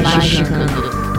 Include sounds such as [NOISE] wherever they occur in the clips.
Magicando.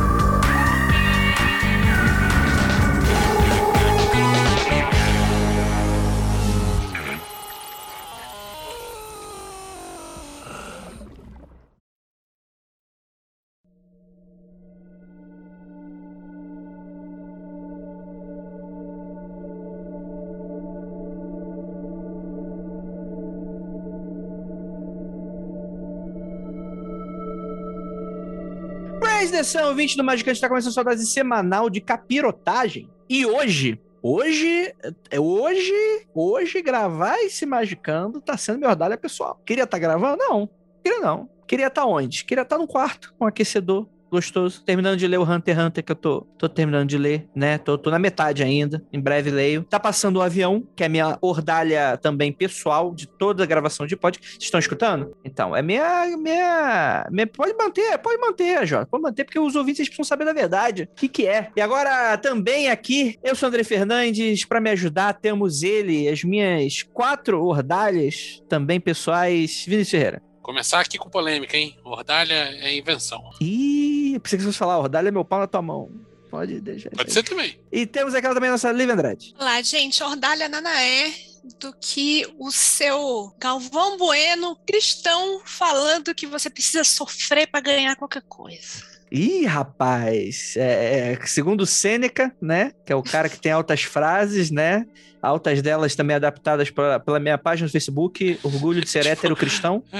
Atenção, 20 do Magicante está começando sua dose semanal de capirotagem. E hoje, hoje, é hoje, hoje gravar esse Magicando tá sendo meu ordalha pessoal. Queria estar tá gravando? Não, queria não. Queria estar tá onde? Queria estar tá no quarto, com um aquecedor, gostoso. Terminando de ler o Hunter x Hunter que eu tô, tô terminando de ler, né? Tô, tô na metade ainda. Em breve leio. Tá passando o avião, que é minha ordalha também pessoal de toda a gravação de podcast. Vocês estão escutando? Então, é minha, minha, minha. Pode manter, pode manter, Jota. Pode manter, porque os ouvintes precisam saber da verdade. O que, que é. E agora, também aqui, eu sou André Fernandes. Para me ajudar, temos ele, as minhas quatro ordalhas também pessoais. Vinícius Ferreira. Começar aqui com polêmica, hein? Ordalha é invenção. Ih, pensei que você fosse falar, Ordalha é meu pau na tua mão. Pode deixar. Pode ser também. E temos aquela também, nossa Lívia Andrade. Olá, gente. Ordalha nada é do que o seu Galvão Bueno cristão falando que você precisa sofrer para ganhar qualquer coisa. Ih, rapaz, é, é, segundo Sêneca, né, que é o cara que tem altas frases, né, altas delas também adaptadas pra, pela minha página no Facebook, Orgulho de Ser Hétero Cristão. [LAUGHS]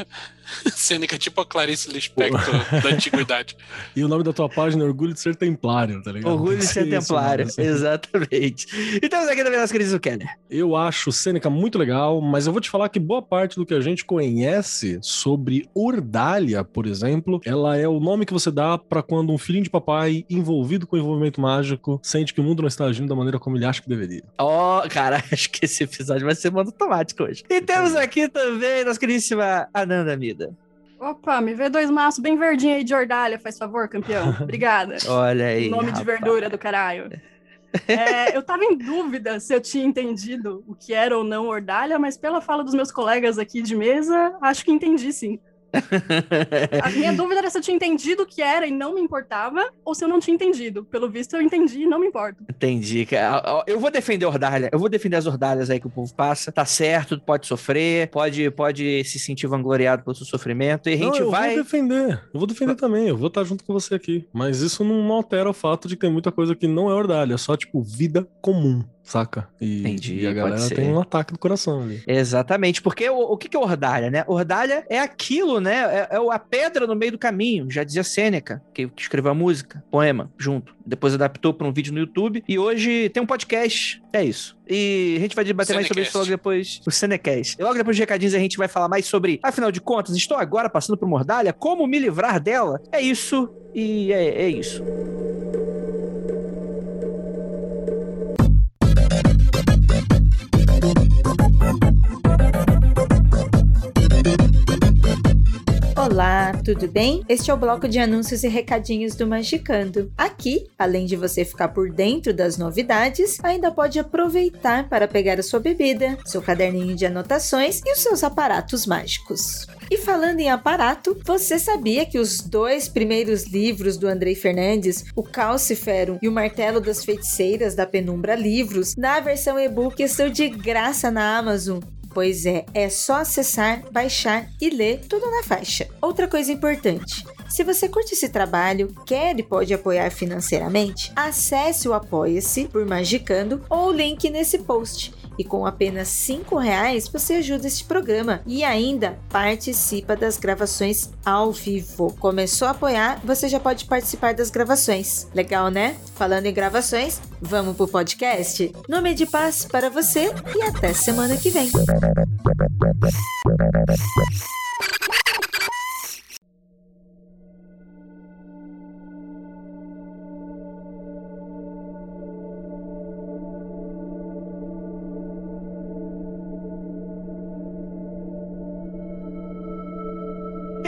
Cênica, tipo a Clarice Lispector da antiguidade. [LAUGHS] E o nome da tua página é Orgulho de Ser Templário, tá ligado? Orgulho de Ser Templário, isso, exatamente. E temos aqui também nosso querido Kenner. Eu acho Sêneca muito legal, mas eu vou te falar que boa parte do que a gente conhece sobre Ordália, por exemplo, ela é o nome que você dá para quando um filhinho de papai envolvido com envolvimento mágico sente que o mundo não está agindo da maneira como ele acha que deveria. Ó, oh, cara, [LAUGHS] acho que esse episódio vai ser modo automático hoje. E temos aqui também nossa queridíssima Ananda Mida. Opa, me vê dois maços bem verdinhos aí de ordalha, faz favor, campeão. [LAUGHS] Obrigada. Olha aí. Nome rapaz. de verdura do caralho. É, eu tava em dúvida se eu tinha entendido o que era ou não ordalha, mas pela fala dos meus colegas aqui de mesa, acho que entendi sim. [LAUGHS] A minha dúvida era se eu tinha entendido o que era e não me importava, ou se eu não tinha entendido. Pelo visto, eu entendi e não me importo. Entendi. Eu vou defender a ordalha. Eu vou defender as ordalhas aí que o povo passa. Tá certo, pode sofrer, pode, pode se sentir vangloriado pelo seu sofrimento. E a gente não, eu vai. Eu vou defender. Eu vou defender também. Eu vou estar junto com você aqui. Mas isso não altera o fato de que tem muita coisa que não é ordalha. É só, tipo, vida comum saca? E, Entendi, e a galera tem um ataque do coração ali. Exatamente, porque o, o que, que é ordalha, né? Ordalha é aquilo, né? É, é, a pedra no meio do caminho, já dizia Sêneca, que, que escreveu a música, poema, junto. Depois adaptou para um vídeo no YouTube e hoje tem um podcast. É isso. E a gente vai debater mais sobre isso logo depois. O Senecast. E logo depois de recadinhos a gente vai falar mais sobre, afinal de contas, estou agora passando por Mordalha, como me livrar dela. É isso e é, é isso. Olá, tudo bem? Este é o bloco de anúncios e recadinhos do Magicando. Aqui, além de você ficar por dentro das novidades, ainda pode aproveitar para pegar a sua bebida, seu caderninho de anotações e os seus aparatos mágicos. E falando em aparato, você sabia que os dois primeiros livros do Andrei Fernandes, o Calciferum e o Martelo das Feiticeiras da Penumbra Livros, na versão e-book estão de graça na Amazon? Pois é, é só acessar, baixar e ler tudo na faixa. Outra coisa importante. Se você curte esse trabalho, quer e pode apoiar financeiramente, acesse o Apoia-se por Magicando ou o link nesse post e com apenas cinco reais você ajuda este programa e ainda participa das gravações ao vivo. Começou a apoiar, você já pode participar das gravações. Legal, né? Falando em gravações, vamos pro podcast? Nome de paz para você e até semana que vem.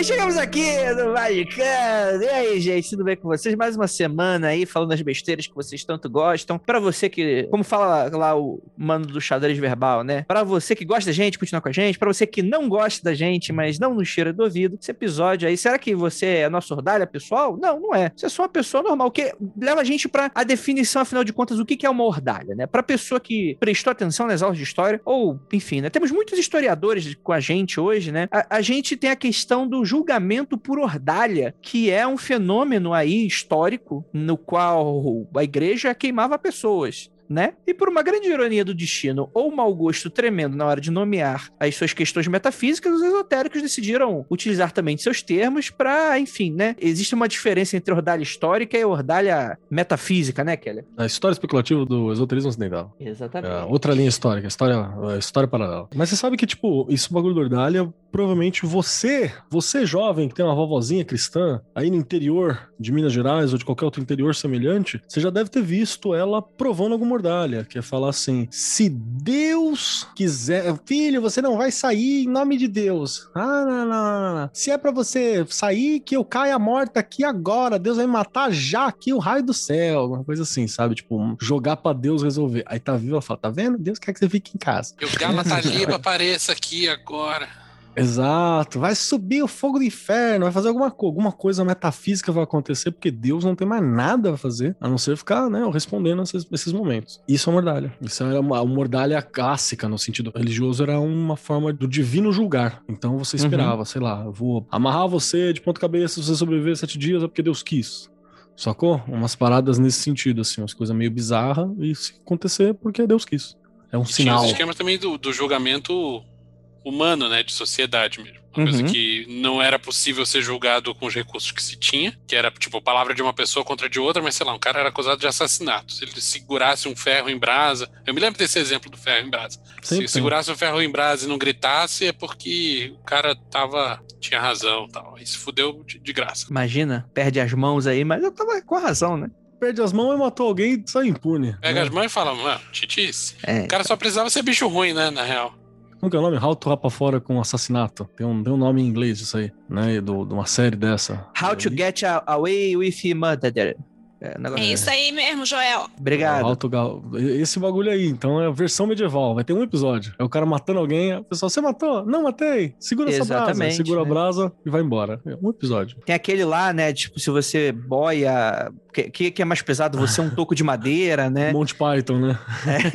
Deixa chegamos aqui no Magicando. E aí, gente, tudo bem com vocês? Mais uma semana aí falando as besteiras que vocês tanto gostam. Pra você que, como fala lá o mano do xadrez verbal, né? Pra você que gosta da gente, continua com a gente. Pra você que não gosta da gente, mas não nos cheira do ouvido, esse episódio aí, será que você é nosso ordalha pessoal? Não, não é. Você é só uma pessoa normal, que leva a gente pra a definição, afinal de contas, o que é uma ordalha, né? Pra pessoa que prestou atenção nas aulas de história, ou, enfim, né? Temos muitos historiadores com a gente hoje, né? A, a gente tem a questão do julgamento por ordalha, que é um fenômeno aí histórico no qual a igreja queimava pessoas. Né? E por uma grande ironia do destino ou mau gosto tremendo na hora de nomear as suas questões metafísicas, os esotéricos decidiram utilizar também seus termos para, enfim, né? Existe uma diferença entre ordalha histórica e ordalha metafísica, né, Kelly? A história especulativa do esoterismo ocidental. Exatamente. É, outra linha histórica, história, é, história paralela. Mas você sabe que, tipo, isso bagulho do Ordalha, provavelmente você, você jovem que tem uma vovozinha cristã, aí no interior de Minas Gerais ou de qualquer outro interior semelhante, você já deve ter visto ela provando alguma ordalha, que é falar assim: se Deus quiser, filho, você não vai sair em nome de Deus. Ah, não, não, não, não. Se é pra você sair, que eu caia morta aqui agora, Deus vai matar já aqui o raio do céu, uma coisa assim, sabe? Tipo, jogar pra Deus resolver. Aí tá vivo, ela fala: tá vendo? Deus quer que você fique em casa. E o Gama tá [LAUGHS] apareça aqui agora. Exato, vai subir o fogo do inferno, vai fazer alguma, co- alguma coisa metafísica vai acontecer, porque Deus não tem mais nada a fazer, a não ser ficar, né, respondendo esses, esses momentos. Isso é mordalha. Isso era uma, uma mordalha clássica, no sentido religioso, era uma forma do divino julgar. Então você esperava, sei lá, eu vou amarrar você de ponta cabeça, se você sobreviver sete dias é porque Deus quis. Sacou? Umas paradas nesse sentido, assim, umas coisas meio bizarras, e se acontecer, porque Deus quis. É um E tinha sinal. os esquemas também do, do julgamento humano, né? De sociedade mesmo. Uma coisa Uhum. que não era possível ser julgado com os recursos que se tinha, que era, tipo, a palavra de uma pessoa contra de outra, mas sei lá, um cara era acusado de assassinato. Se ele segurasse um ferro em brasa. Eu me lembro desse exemplo do ferro em brasa. Sempre Se tem. segurasse o ferro em brasa e não gritasse, é porque o cara tava. tinha razão e tal. Aí se fudeu de, de graça. Imagina, perde as mãos aí, mas eu tava com razão, né? Perde as mãos e matou alguém, sai impune. Pega né? as mãos e fala, mano, titice. É. O cara só precisava ser bicho ruim, né, na real. Como que é o nome? How to Rapa Fora com assassinato. Tem um, tem um nome em inglês isso aí, né? Do, de uma série dessa. How to get a- away with murder. É, negócio- É isso aí mesmo, Joel. Obrigado. How to Gal- Esse bagulho aí, então é a versão medieval. Vai ter um episódio. É o cara matando alguém, a pessoa, você matou? Não, matei. Segura essa brasa. Exatamente, Segura a né? brasa e vai embora. É um episódio. Tem aquele lá, né? Tipo, se você boia. Que, que, que é mais pesado? Você é um toco de madeira, né? Monty Python, né?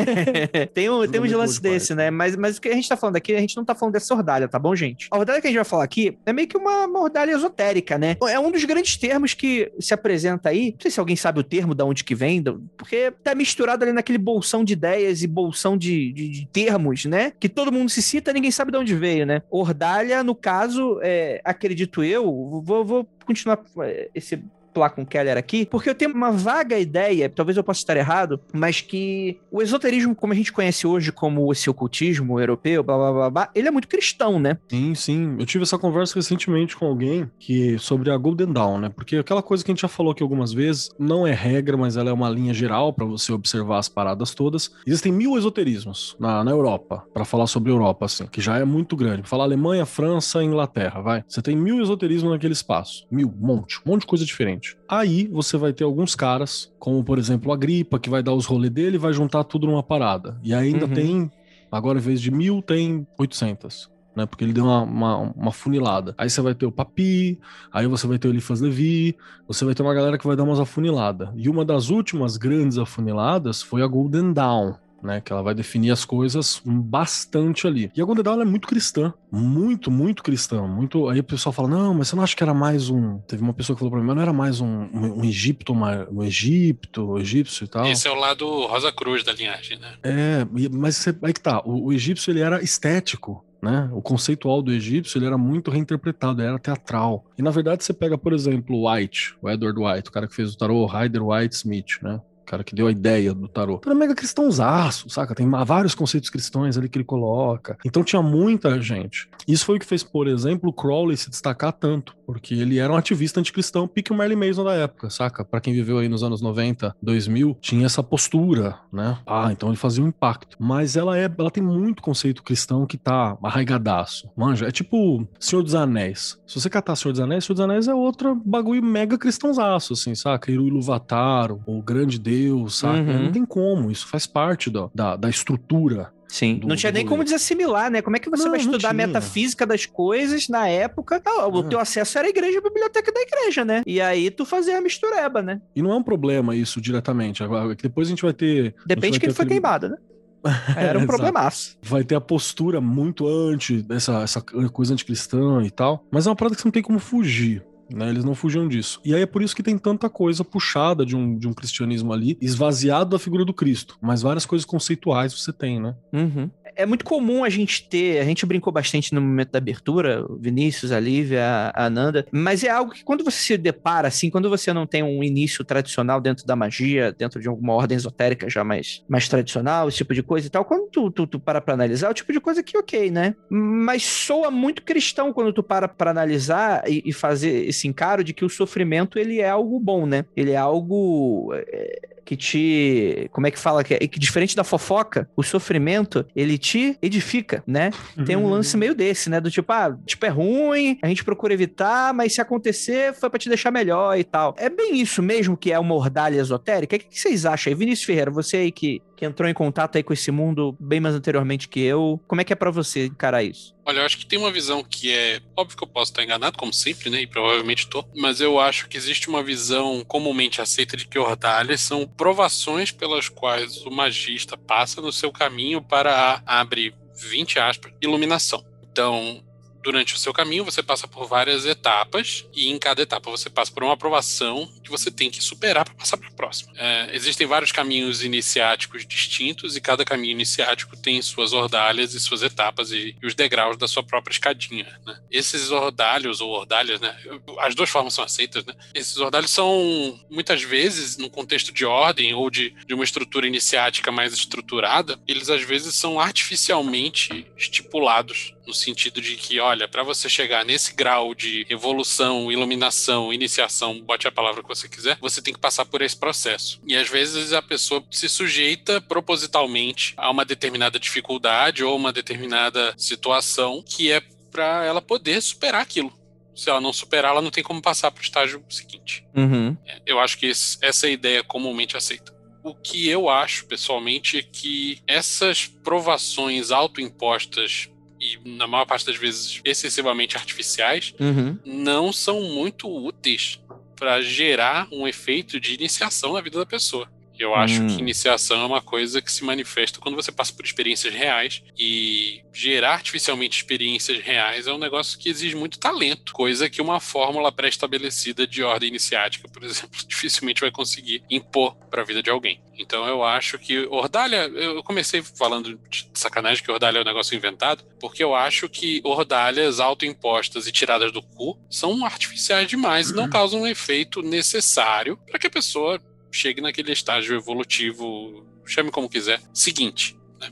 [LAUGHS] tem, um, tem uns Muito lances bom de desse, né? Mas, mas o que a gente tá falando aqui, a gente não tá falando dessa ordalha, tá bom, gente? A ordalha que a gente vai falar aqui é meio que uma, uma ordalha esotérica, né? É um dos grandes termos que se apresenta aí. Não sei se alguém sabe o termo, da onde que vem, porque tá misturado ali naquele bolsão de ideias e bolsão de, de- de termos, né? Que todo mundo se cita, ninguém sabe de onde veio, né? Ordalha, no caso, é, acredito eu, vou, vou continuar é, esse falar com Keller aqui, porque eu tenho uma vaga ideia, talvez eu possa estar errado, mas que o esoterismo, como a gente conhece hoje como esse ocultismo europeu, blá blá blá blá, ele é muito cristão, né? Sim, sim. Eu tive essa conversa recentemente com alguém que sobre a Golden Dawn, né? Porque aquela coisa que a gente já falou aqui algumas vezes, não é regra, mas ela é uma linha geral para você observar as paradas todas. Existem mil esoterismos na, na Europa, para falar sobre Europa, assim, que já é muito grande. Falar Alemanha, França, Inglaterra, vai. Você tem mil esoterismos naquele espaço. Mil, um monte, um monte de coisa diferente. Aí você vai ter alguns caras, como por exemplo a Gripa, que vai dar os rolês dele e vai juntar tudo numa parada. E ainda Uhum. tem, agora em vez de mil, tem 800 né? Porque ele deu uma, uma, uma funilada. Aí você vai ter o Papi, aí você vai ter o Eliphas Levi, você vai ter uma galera que vai dar umas afuniladas. E uma das últimas grandes afuniladas foi a Golden Dawn. Né, que ela vai definir as coisas bastante ali. E a ela é muito cristã. Muito, muito cristã. Muito. Aí o pessoal fala: não, mas você não acha que era mais um. Teve uma pessoa que falou pra mim, mas não era mais um, um, um Egito, uma- um Egipto, um egípcio e tal. Esse é o lado Rosa Cruz da linhagem, né? É, mas você, aí que tá, o, o egípcio ele era estético, né? O conceitual do egípcio ele era muito reinterpretado, era teatral. E na verdade você pega, por exemplo, o White, o Edward White, o cara que fez o tarô, Rider White Smith, né? Cara que deu a ideia do tarô. Era mega cristãozaço, saca? Tem vários conceitos cristãos ali que ele coloca. Então tinha muita gente. Isso foi o que fez, por exemplo, o Crowley se destacar tanto. Porque ele era um ativista anticristão, pique o Merlin Mason da época, saca? Pra quem viveu aí nos anos 90, 2000, tinha essa postura, né? Ah, então ele fazia um impacto. Mas ela é, ela tem muito conceito cristão que tá arraigadaço. Manja, é tipo Senhor dos Anéis. Se você catar Senhor dos Anéis, Senhor dos Anéis é outro bagulho mega cristãozaço, assim, saca? Iru Iluvatar, o grande Deus, saca? Uhum. Não tem como, isso faz parte da, da, da estrutura Sim. do- não tinha nem como desassimilar, né? Como é que você Não, vai estudar a metafísica das coisas na época? Ah, o É. teu acesso era a igreja e a biblioteca da igreja, né? E aí tu fazia a mistureba, né? E não é um problema isso diretamente. Agora, que depois a gente vai ter. Depende de quem foi aquele- queimado, né? [LAUGHS] Era um problemaço. Vai ter a postura muito anti dessa essa coisa anticristã e tal. Mas é uma parada que você não tem como fugir. Né, eles não fugiam disso. E aí é por isso que tem tanta coisa puxada de um, de um cristianismo ali, esvaziado da figura do Cristo. Mas várias coisas conceituais você tem, né? Uhum. É muito comum a gente ter, a gente brincou bastante no momento da abertura, o Vinícius, a Lívia, a a Nanda, mas é algo que quando você se depara, assim, quando você não tem um início tradicional dentro da magia, dentro de alguma ordem esotérica já mais, mais tradicional, esse tipo de coisa e tal, quando tu, tu, tu para pra analisar, é o tipo de coisa que ok, né? Mas soa muito cristão quando tu para pra analisar e, e fazer esse encaro de que o sofrimento, ele é algo bom, né? Ele é algo... é, que te. Como é que fala? Que, é- que diferente da fofoca, o sofrimento, ele te edifica, né? Tem um lance meio desse, né? Do tipo, ah, tipo, é ruim, a gente procura evitar, mas se acontecer, foi pra te deixar melhor e tal. É bem isso mesmo que é uma ordalha esotérica? O que, que vocês acham aí? Vinícius Ferreira, você aí que, que entrou em contato aí com esse mundo bem mais anteriormente que eu, como é que é pra você encarar isso? Olha, eu acho que tem uma visão que é. Óbvio que eu posso estar enganado, como sempre, né? E provavelmente tô. Mas eu acho que existe uma visão comumente aceita de que ordalhas são provações pelas quais o magista passa no seu caminho para a, abre 20 aspas, iluminação. Então. Durante o seu caminho, você passa por várias etapas, e em cada etapa você passa por uma aprovação que você tem que superar para passar para a próxima. É, existem vários caminhos iniciáticos distintos, e cada caminho iniciático tem suas ordalhas e suas etapas e, e os degraus da sua própria escadinha. Né? Esses ordalhos ou ordalhas, né? As duas formas são aceitas, né? Esses ordalhos são muitas vezes, no contexto de ordem ou de, de uma estrutura iniciática mais estruturada, eles às vezes são artificialmente estipulados no sentido de que, olha, para você chegar nesse grau de evolução, iluminação, iniciação, bote a palavra que você quiser, você tem que passar por esse processo. E às vezes a pessoa se sujeita propositalmente a uma determinada dificuldade ou uma determinada situação que é para ela poder superar aquilo. Se ela não superar, ela não tem como passar para o estágio seguinte. Uhum. É, Eu acho que esse- essa é a ideia comumente aceita. O que eu acho, pessoalmente, é que essas provações autoimpostas e, na maior parte das vezes, excessivamente artificiais, Uhum. não são muito úteis para gerar um efeito de iniciação na vida da pessoa. Eu acho Hum. que iniciação é uma coisa que se manifesta quando você passa por experiências reais e gerar artificialmente experiências reais é um negócio que exige muito talento, coisa que uma fórmula pré-estabelecida de ordem iniciática, por [LAUGHS] exemplo, dificilmente vai conseguir impor para a vida de alguém. Então eu acho que Ordalha, eu comecei falando de sacanagem que Ordalha é um negócio inventado, porque eu acho que Ordalhas autoimpostas e tiradas do cu são artificiais demais e não causam um efeito necessário para que a pessoa chegue naquele estágio evolutivo, chame como quiser, seguinte. Né?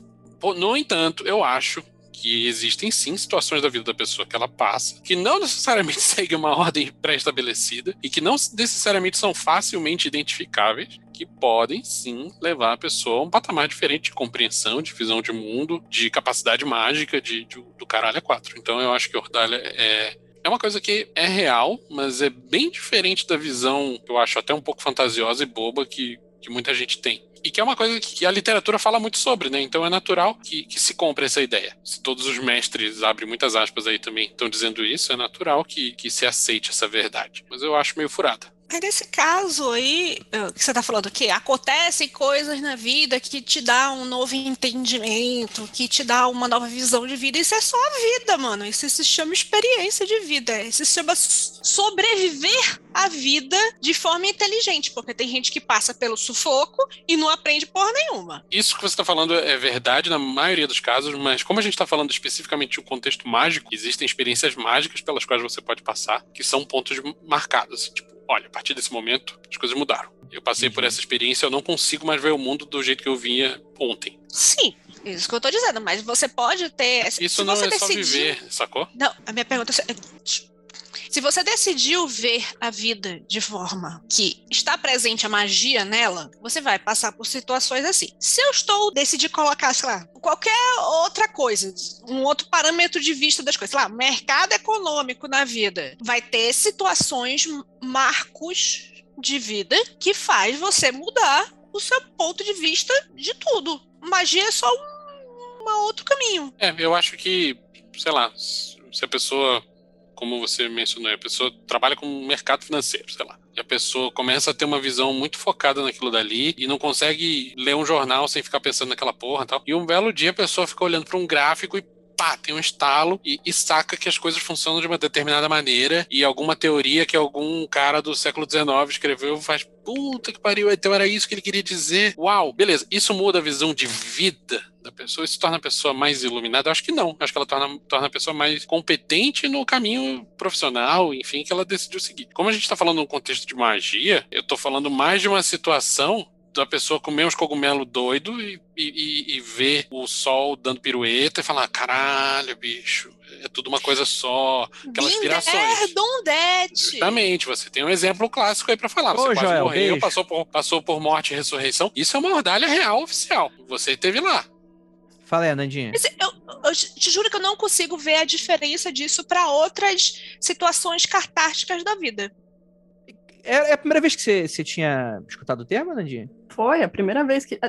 No entanto, eu acho que existem sim situações da vida da pessoa que ela passa, que não necessariamente [LAUGHS] seguem uma ordem pré-estabelecida e que não necessariamente são facilmente identificáveis, que podem sim levar a pessoa a um patamar diferente de compreensão, de visão de mundo, de capacidade mágica de, de- do caralho a quatro. Então eu acho que Ordalha é, é uma coisa que é real, mas é bem diferente da visão, eu acho até um pouco fantasiosa e boba que, que muita gente tem. E que é uma coisa que a literatura fala muito sobre, né? Então é natural que, que se compre essa ideia. Se todos os mestres, abre muitas aspas aí também, estão dizendo isso, é natural que, que se aceite essa verdade. Mas eu acho meio furada. Mas nesse caso aí, eh, que você tá falando que acontecem coisas na vida que te dá um novo entendimento, que te dá uma nova visão de vida. Isso é só a vida, mano. Isso se chama experiência de vida. Isso se chama sobreviver a vida de forma inteligente, porque tem gente que passa pelo sufoco e não aprende porra nenhuma. Isso que você está falando é verdade na maioria dos casos, mas como a gente está falando especificamente de um contexto mágico, existem experiências mágicas pelas quais você pode passar, que são pontos marcados. tipo, olha, a partir desse momento, as coisas mudaram. Eu passei por essa experiência, eu não consigo mais ver o mundo do jeito que eu vinha ontem. Sim, isso que eu tô dizendo, mas você pode ter. Isso não é só decidir- viver, sacou? Não, a minha pergunta é. Se você decidiu ver a vida de forma que está presente a magia nela, você vai passar por situações assim. Se eu estou decidir colocar, sei lá, qualquer outra coisa, um outro parâmetro de vista das coisas, sei lá, mercado econômico na vida, vai ter situações, marcos de vida que faz você mudar o seu ponto de vista de tudo. Magia é só um, um outro caminho. É, eu acho que, sei lá, se a pessoa, como você mencionou, a pessoa trabalha com mercado financeiro, sei lá. E a pessoa começa a ter uma visão muito focada naquilo dali e não consegue ler um jornal sem ficar pensando naquela porra e tal. E um belo dia a pessoa fica olhando para um gráfico e pá, tem um estalo e, e, saca que as coisas funcionam de uma determinada maneira e alguma teoria que algum cara do século XIX escreveu faz puta que pariu, então era isso que ele queria dizer. Uau, beleza. Isso muda a visão de vida da pessoa? Isso torna a pessoa mais iluminada? Acho que não. Acho que ela torna, torna a pessoa mais competente no caminho profissional, enfim, que ela decidiu seguir. Como a gente está falando num contexto de magia, eu estou falando mais de uma situação da pessoa comer uns cogumelos doido e, e, e, ver o sol dando pirueta e falar: caralho, bicho, é tudo uma coisa só. Aquelas inspirações. Justamente, você tem um exemplo clássico aí para falar. Você Ô, quase Joel, morreu, passou por, passou por morte e ressurreição. Isso é uma ordalha real oficial. Você esteve lá. Fala aí, Nandinha. Eu, eu, te juro que eu não consigo ver a diferença disso para outras situações cartásticas da vida. É, é, a primeira vez que você, você tinha escutado o termo, Nandinha? Foi, a primeira vez que.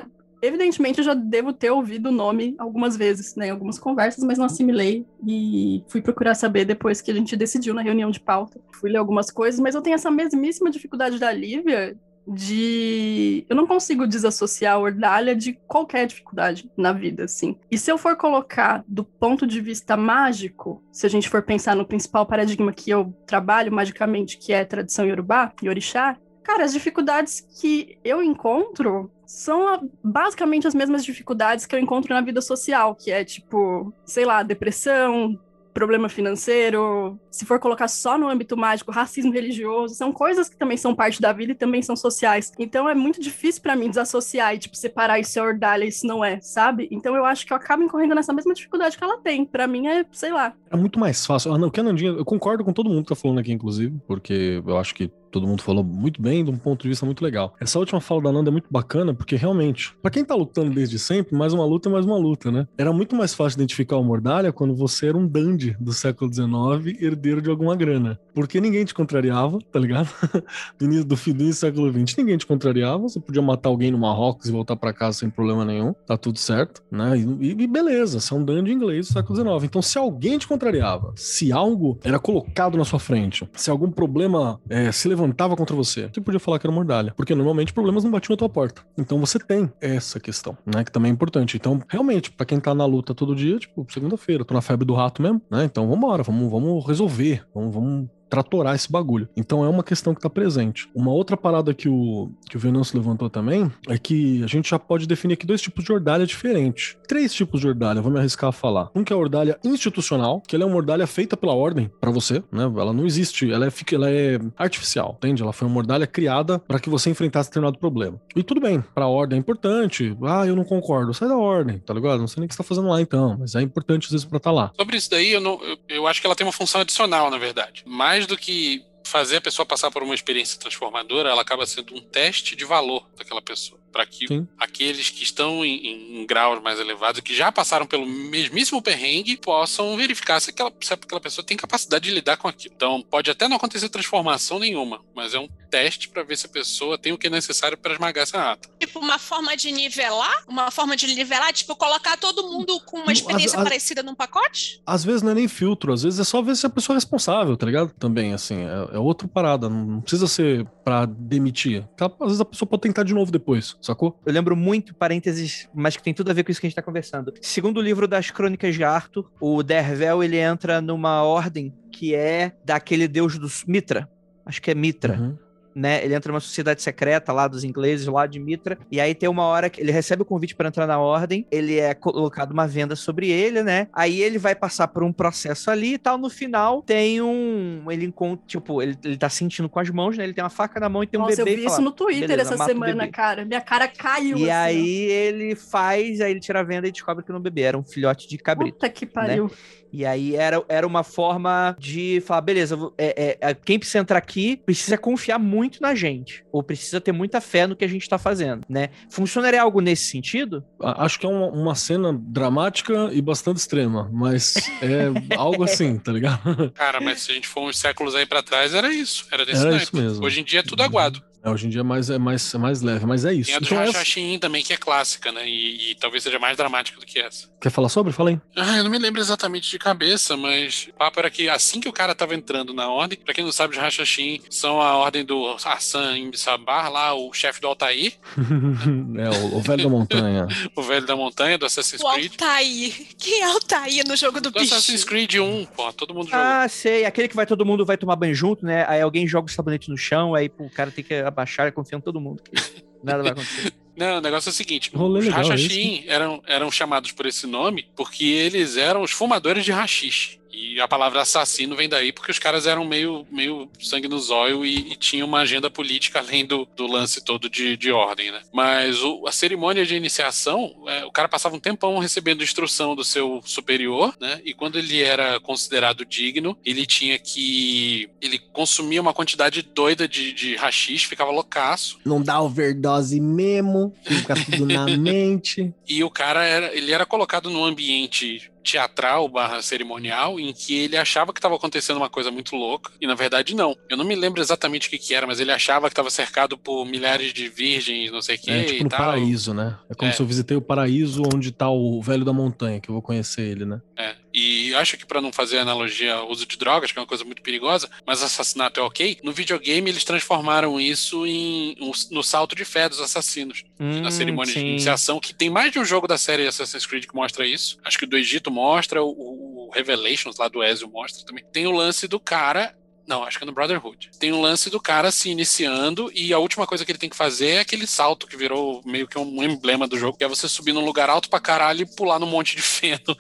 Evidentemente, eu já devo ter ouvido o nome algumas vezes, né, em algumas conversas, mas não assimilei e fui procurar saber depois que a gente decidiu na reunião de pauta. Fui ler algumas coisas, mas eu tenho essa mesmíssima dificuldade da Lívia de. Eu não consigo desassociar a ordalha de qualquer dificuldade na vida, assim. E se eu for colocar do ponto de vista mágico, se a gente for pensar no principal paradigma que eu trabalho magicamente, que é tradição yorubá, yorixá, cara, as dificuldades que eu encontro são basicamente as mesmas dificuldades que eu encontro na vida social, que é tipo, sei lá, depressão, problema financeiro, se for colocar só no âmbito mágico, racismo religioso, são coisas que também são parte da vida e também são sociais. Então é muito difícil para mim desassociar e, tipo, separar isso é ordalha isso não é, sabe? Então eu acho que eu acabo incorrendo nessa mesma dificuldade que ela tem. Para mim é, sei lá. É muito mais fácil. O que a Nandinha, eu concordo com todo mundo que tá falando aqui, inclusive, porque eu acho que todo mundo falou muito bem, de um ponto de vista muito legal. Essa última fala da Nanda é muito bacana, porque realmente, para quem tá lutando desde sempre, mais uma luta é mais uma luta, né? Era muito mais fácil identificar o Mordalha quando você era um dandy do século XIX, herdeiro de alguma grana. Porque ninguém te contrariava, tá ligado? [LAUGHS] do início do fim do século XX, ninguém te contrariava, você podia matar alguém no Marrocos e voltar para casa sem problema nenhum, tá tudo certo, né? E, e beleza, você é um dandy inglês do século XIX. Então, se alguém te contrariava, se algo era colocado na sua frente, se algum problema é, se levantava levantava contra você, você podia falar que era mordalha. Porque normalmente problemas não batiam na tua porta. Então você tem essa questão, né? Que também é importante. Então, realmente, para quem tá na luta todo dia, tipo, segunda-feira, tô na febre do rato mesmo, né? Então vambora, vamos, vamos resolver, vamos, vamos tratorar esse bagulho. Então é uma questão que tá presente. Uma outra parada que o, que o Venâncio levantou também é que a gente já pode definir aqui dois tipos de ordalha diferentes. Três tipos de ordalha, vou me arriscar a falar. Um que é a ordalha institucional, que ela é uma ordalha feita pela ordem para você, né? Ela não existe, ela é, ela é artificial, entende? Ela foi uma ordalha criada para que você enfrentasse determinado problema. E tudo bem, pra ordem é importante. Ah, eu não concordo. Sai da ordem, tá ligado? Não sei nem o que você tá fazendo lá então, mas é importante às vezes pra estar tá lá. Sobre isso daí, eu, não, eu, eu acho que ela tem uma função adicional, na verdade. Mas mais do que fazer a pessoa passar por uma experiência transformadora, ela acaba sendo um teste de valor daquela pessoa para que Sim. aqueles que estão em, em, graus mais elevados, que já passaram pelo mesmíssimo perrengue, possam verificar se aquela, se aquela pessoa tem capacidade de lidar com aquilo. Então, pode até não acontecer transformação nenhuma, mas é um teste para ver se a pessoa tem o que é necessário para esmagar essa rata. Tipo, uma forma de nivelar? Uma forma de nivelar? Tipo, colocar todo mundo com uma experiência as, parecida num pacote? Às vezes não é nem filtro, às vezes é só ver se a pessoa é responsável, tá ligado? Também, assim, é, é outra parada. Não precisa ser para demitir. Às vezes a pessoa pode tentar de novo depois sacou? Eu lembro muito, parênteses, mas que tem tudo a ver com isso que a gente tá conversando. Segundo o livro das Crônicas de Arthur, o Dervel, ele entra numa ordem que é daquele deus dos Mitra. Acho que é Mitra. Uhum né? Ele entra numa sociedade secreta lá dos ingleses, lá de Mitra. E aí tem uma hora que ele recebe o convite para entrar na ordem. Ele é colocado uma venda sobre ele, né? Aí ele vai passar por um processo ali e tal. No final tem um. Ele encontra, tipo, ele, ele tá sentindo com as mãos, né? Ele tem uma faca na mão e tem um Nossa, bebê. Eu vi isso no Twitter essa semana, cara. Minha cara caiu. E assim, aí ó. ele faz, aí ele tira a venda e descobre que no bebê era um filhote de cabrito. Puta que pariu. Né? E aí era, era uma forma de falar, beleza, é, é, quem precisa entrar aqui precisa confiar muito na gente. Ou precisa ter muita fé no que a gente tá fazendo, né? Funcionaria algo nesse sentido? Acho que é uma, uma cena dramática e bastante extrema, mas é [LAUGHS] algo assim, tá ligado? Cara, mas se a gente for uns séculos aí pra trás, era isso. Era desse Era isso mesmo. Hoje em dia é tudo aguado. É, hoje em dia é mais, é mais, é mais leve, mas é isso. Tem a do Então, essa- Rachachim também, que é clássica, né? E, e talvez seja mais dramática do que essa. Quer falar sobre? Fala aí. Ah, eu não me lembro exatamente de cabeça, mas o papo era que assim que o cara tava entrando na ordem, pra quem não sabe, os Rachachim são a ordem do Hassan Ibn Sabar, lá o chefe do Altair, [LAUGHS] é, o, o velho da montanha. [LAUGHS] o velho da montanha do Assassin's O Creed. Altair. Quem é Altair no jogo do Do Assassin's bicho? Creed 1, pô, todo mundo jogou. Ah, sei. Aquele que vai todo mundo vai tomar banho junto, né? Aí alguém joga o sabonete no chão, aí pô, o cara tem que abaixar confiando em todo mundo. que nada vai acontecer. [LAUGHS] Não, o negócio é o seguinte: Rolê os legal Rachachim eram, eram chamados por esse nome porque eles eram os fumadores de rachixe. E a palavra assassino vem daí porque os caras eram meio, meio sangue no zóio e, e tinham uma agenda política além do, do lance todo de, de ordem, né? Mas o- a cerimônia de iniciação, é, o cara passava um tempão recebendo instrução do seu superior, né? E quando ele era considerado digno, ele tinha que. Ele consumia uma quantidade doida de, de rachixe, ficava loucaço. Não dá overdose mesmo, fica tudo na [LAUGHS] mente. E o cara era, ele era colocado num ambiente teatral barra cerimonial em que ele achava que estava acontecendo uma coisa muito louca e na verdade não. Eu não me lembro exatamente o que, que era, mas ele achava que estava cercado por milhares de virgens, não sei o que É tipo no tal. paraíso, né? É como É. se eu visitei o paraíso onde tá o velho da montanha, que eu vou conhecer ele, né? É. E acho que para não fazer analogia ao uso de drogas, que é uma coisa muito perigosa, mas assassinato é ok, no videogame eles transformaram isso em um- no salto de fé dos assassinos. na Hum, cerimônia de sim. iniciação, que tem mais de um jogo da série Assassin's Creed que mostra isso. Acho que o do Egito mostra, o, o Revelations lá do Ezio mostra também. Tem o lance do cara. Não, acho que é no Brotherhood. Tem o lance do cara se iniciando e a última coisa que ele tem que fazer é aquele salto que virou meio que um emblema do jogo, que é você subir num lugar alto pra caralho e pular num monte de [LAUGHS] feno.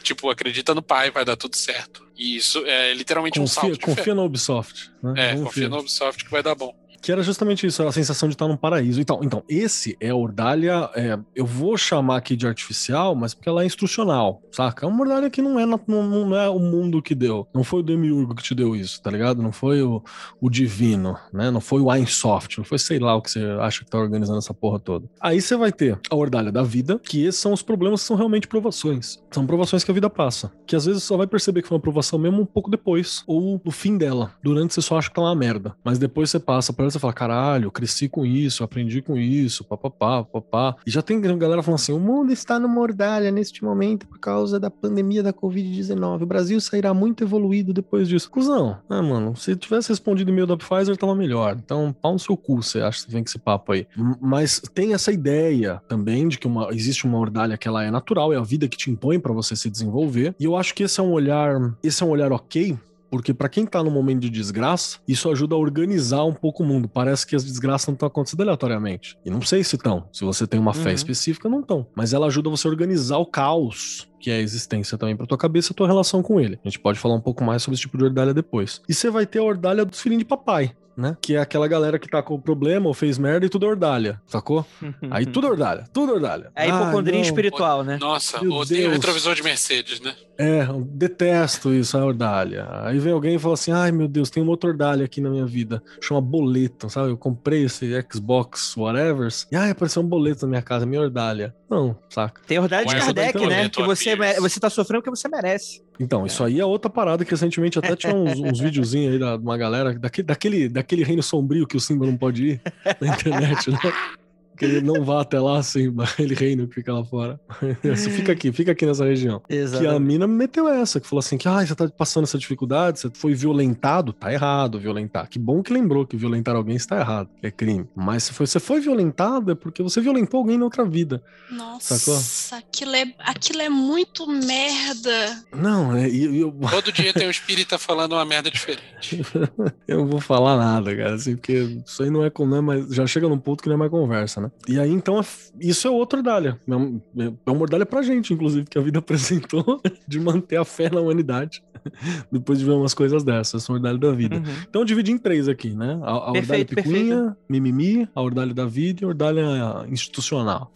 tipo, acredita no pai, vai dar tudo certo. E isso é literalmente um Confia, salto de confia na Ubisoft. Né? É, Confia. confia no Ubisoft que vai dar bom. Que era justamente isso, era a sensação de estar num paraíso. Então, então esse é a Ordalha, é, eu vou chamar aqui de artificial, mas porque ela é instrucional, saca? É uma Ordalha que não é, não, não é o mundo que deu. Não foi o Demiurgo que te deu isso, tá ligado? Não foi o, o Divino, né? Não foi o Ainsoft, não foi sei lá o que você acha que tá organizando essa porra toda. Aí você vai ter a Ordalha da vida, que esses são os problemas que são realmente provações. São provações que a vida passa. Que às vezes só vai perceber que foi uma provação mesmo um pouco depois, ou no fim dela. Durante você só acha que tá uma merda. Mas depois você passa e você fala: caralho, cresci com isso, aprendi com isso, papapá, papapá. E já tem galera falando assim: o mundo está numa ordalha neste momento por causa da pandemia da Covid-19. O Brasil sairá muito evoluído depois disso. Cusão, né, mano? Se tivesse respondido e-mail da Pfizer, tava melhor. Então, pau no seu cu, você acha que vem com esse papo aí. Mas tem essa ideia também de que uma, existe uma ordalha que ela é natural, é a vida que te impõe pra você se desenvolver. E eu acho que esse é um olhar, esse é um olhar ok, porque pra quem tá no momento de desgraça, isso ajuda a organizar um pouco o mundo. Parece que as desgraças não estão acontecendo aleatoriamente. E não sei se estão. Se você tem uma fé Uhum. específica, não estão. Mas ela ajuda você a organizar o caos que é a existência também pra tua cabeça e a tua relação com ele. A gente pode falar um pouco mais sobre esse tipo de ordalha depois. E você vai ter a ordalha dos filhinhos de papai. Né? Que é aquela galera que tá com problema ou fez merda e tudo é ordalha, sacou? [LAUGHS] Aí tudo é ordalha, tudo é ordalha. É Ah, hipocondria não, espiritual, né? Nossa, Meu odeio Deus. retrovisor de Mercedes, né? É, eu detesto isso, a ordalha. Aí vem alguém e fala assim: ai meu Deus, tem uma outra ordalha aqui na minha vida. Chama boleto, sabe? Eu comprei esse Xbox, whatever. E ai, apareceu um boleto na minha casa, minha ordalha. Não, saca? Tem ordalha de Kardec, né? Que você, você tá sofrendo porque você merece. Então, isso aí é outra parada que recentemente até tinha uns, uns videozinhos aí da, uma galera, daquele, daquele, daquele reino sombrio que o Simba não pode ir na internet, né? Que ele não vá até lá, [LAUGHS] Simba, aquele reino que fica lá fora. Você fica aqui, fica aqui nessa região. Que a mina meteu essa, que falou assim: que ah, você tá passando essa dificuldade, você foi violentado, tá errado violentar. Que bom que lembrou que violentar alguém está errado, é crime. Mas se foi- você foi violentado é porque você violentou alguém na outra vida. Nossa, Sacou? aquilo é, aquilo é muito merda. Não, é, e eu, [LAUGHS] Todo dia tem um espírita falando uma merda diferente. eu não vou falar nada, cara, assim, porque isso aí não é, com- não é mais. Já chega num ponto que não é mais conversa, né? E aí, então, é- isso é outra ordalha. É é uma ordalha pra gente, inclusive, que a vida [LAUGHS] apresentou de manter a fé na humanidade. [LAUGHS] Depois de ver umas coisas dessas, essa ordalha da vida. Uhum. Então eu dividi em três aqui, né? A, a ordalha Perfeito, picuinha, mimimi, a ordalha da vida e a ordalha institucional.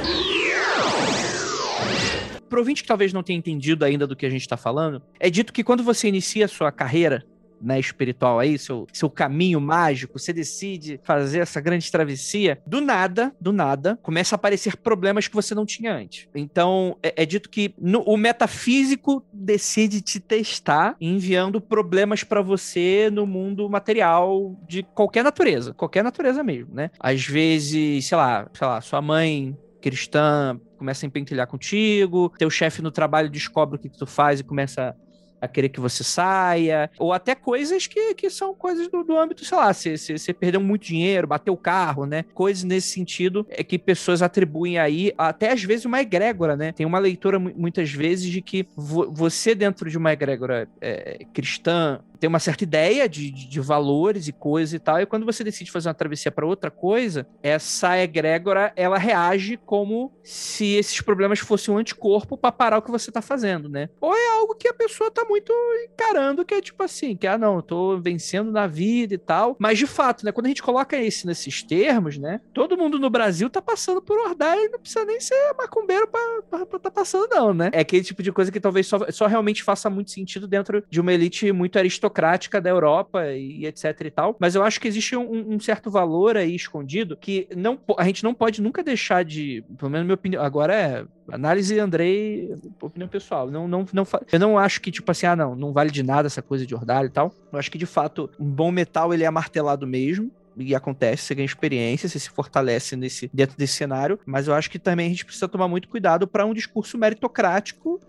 pro ouvinte que talvez não tenha entendido ainda do que a gente tá falando, é dito que quando você inicia a sua carreira né, espiritual aí, seu, seu caminho mágico, você decide fazer essa grande travessia, do nada, do nada, começa a aparecer problemas que você não tinha antes. Então, é, é dito que no, o metafísico decide te testar, enviando problemas para você no mundo material de qualquer natureza, qualquer natureza mesmo, né? Às vezes, sei lá, sei lá, sua mãe cristã começa a empentilhar contigo, teu chefe no trabalho descobre o que, que tu faz e começa a querer que você saia, ou até coisas que, que são coisas do, do âmbito, sei lá, você, perdeu muito dinheiro, bateu o carro, né? Coisas nesse sentido é que pessoas atribuem aí, até às vezes, uma egrégora, né? Tem uma leitura muitas vezes de que vo, você, dentro de uma egrégora é, cristã, tem uma certa ideia de, de, de, valores e coisas e tal, e quando você decide fazer uma travessia para outra coisa, essa egrégora, ela reage como se esses problemas fossem um anticorpo para parar o que você tá fazendo, né? Ou é algo que a pessoa tá muito encarando, que é tipo assim, que, ah, não, eu tô vencendo na vida e tal, mas de fato, né, quando a gente coloca isso nesses termos, né, todo mundo no Brasil tá passando por ordem e não precisa nem ser macumbeiro pra, pra tá passando não, né? É aquele tipo de coisa que talvez só, só realmente faça muito sentido dentro de uma elite muito aristocrática aristocrática da Europa e, etc e tal. Mas eu acho que existe um, um, certo valor aí escondido que não, a gente não pode nunca deixar de, pelo menos minha opinião, agora é análise Andrei, opinião pessoal. Não, não, não, eu não acho que, tipo assim, ah, não, não vale de nada essa coisa de ordalho e tal. Eu acho que, de fato, um bom metal, ele é martelado mesmo e acontece, você ganha experiência, você se fortalece nesse, dentro desse cenário, mas eu acho que também a gente precisa tomar muito cuidado para um discurso meritocrático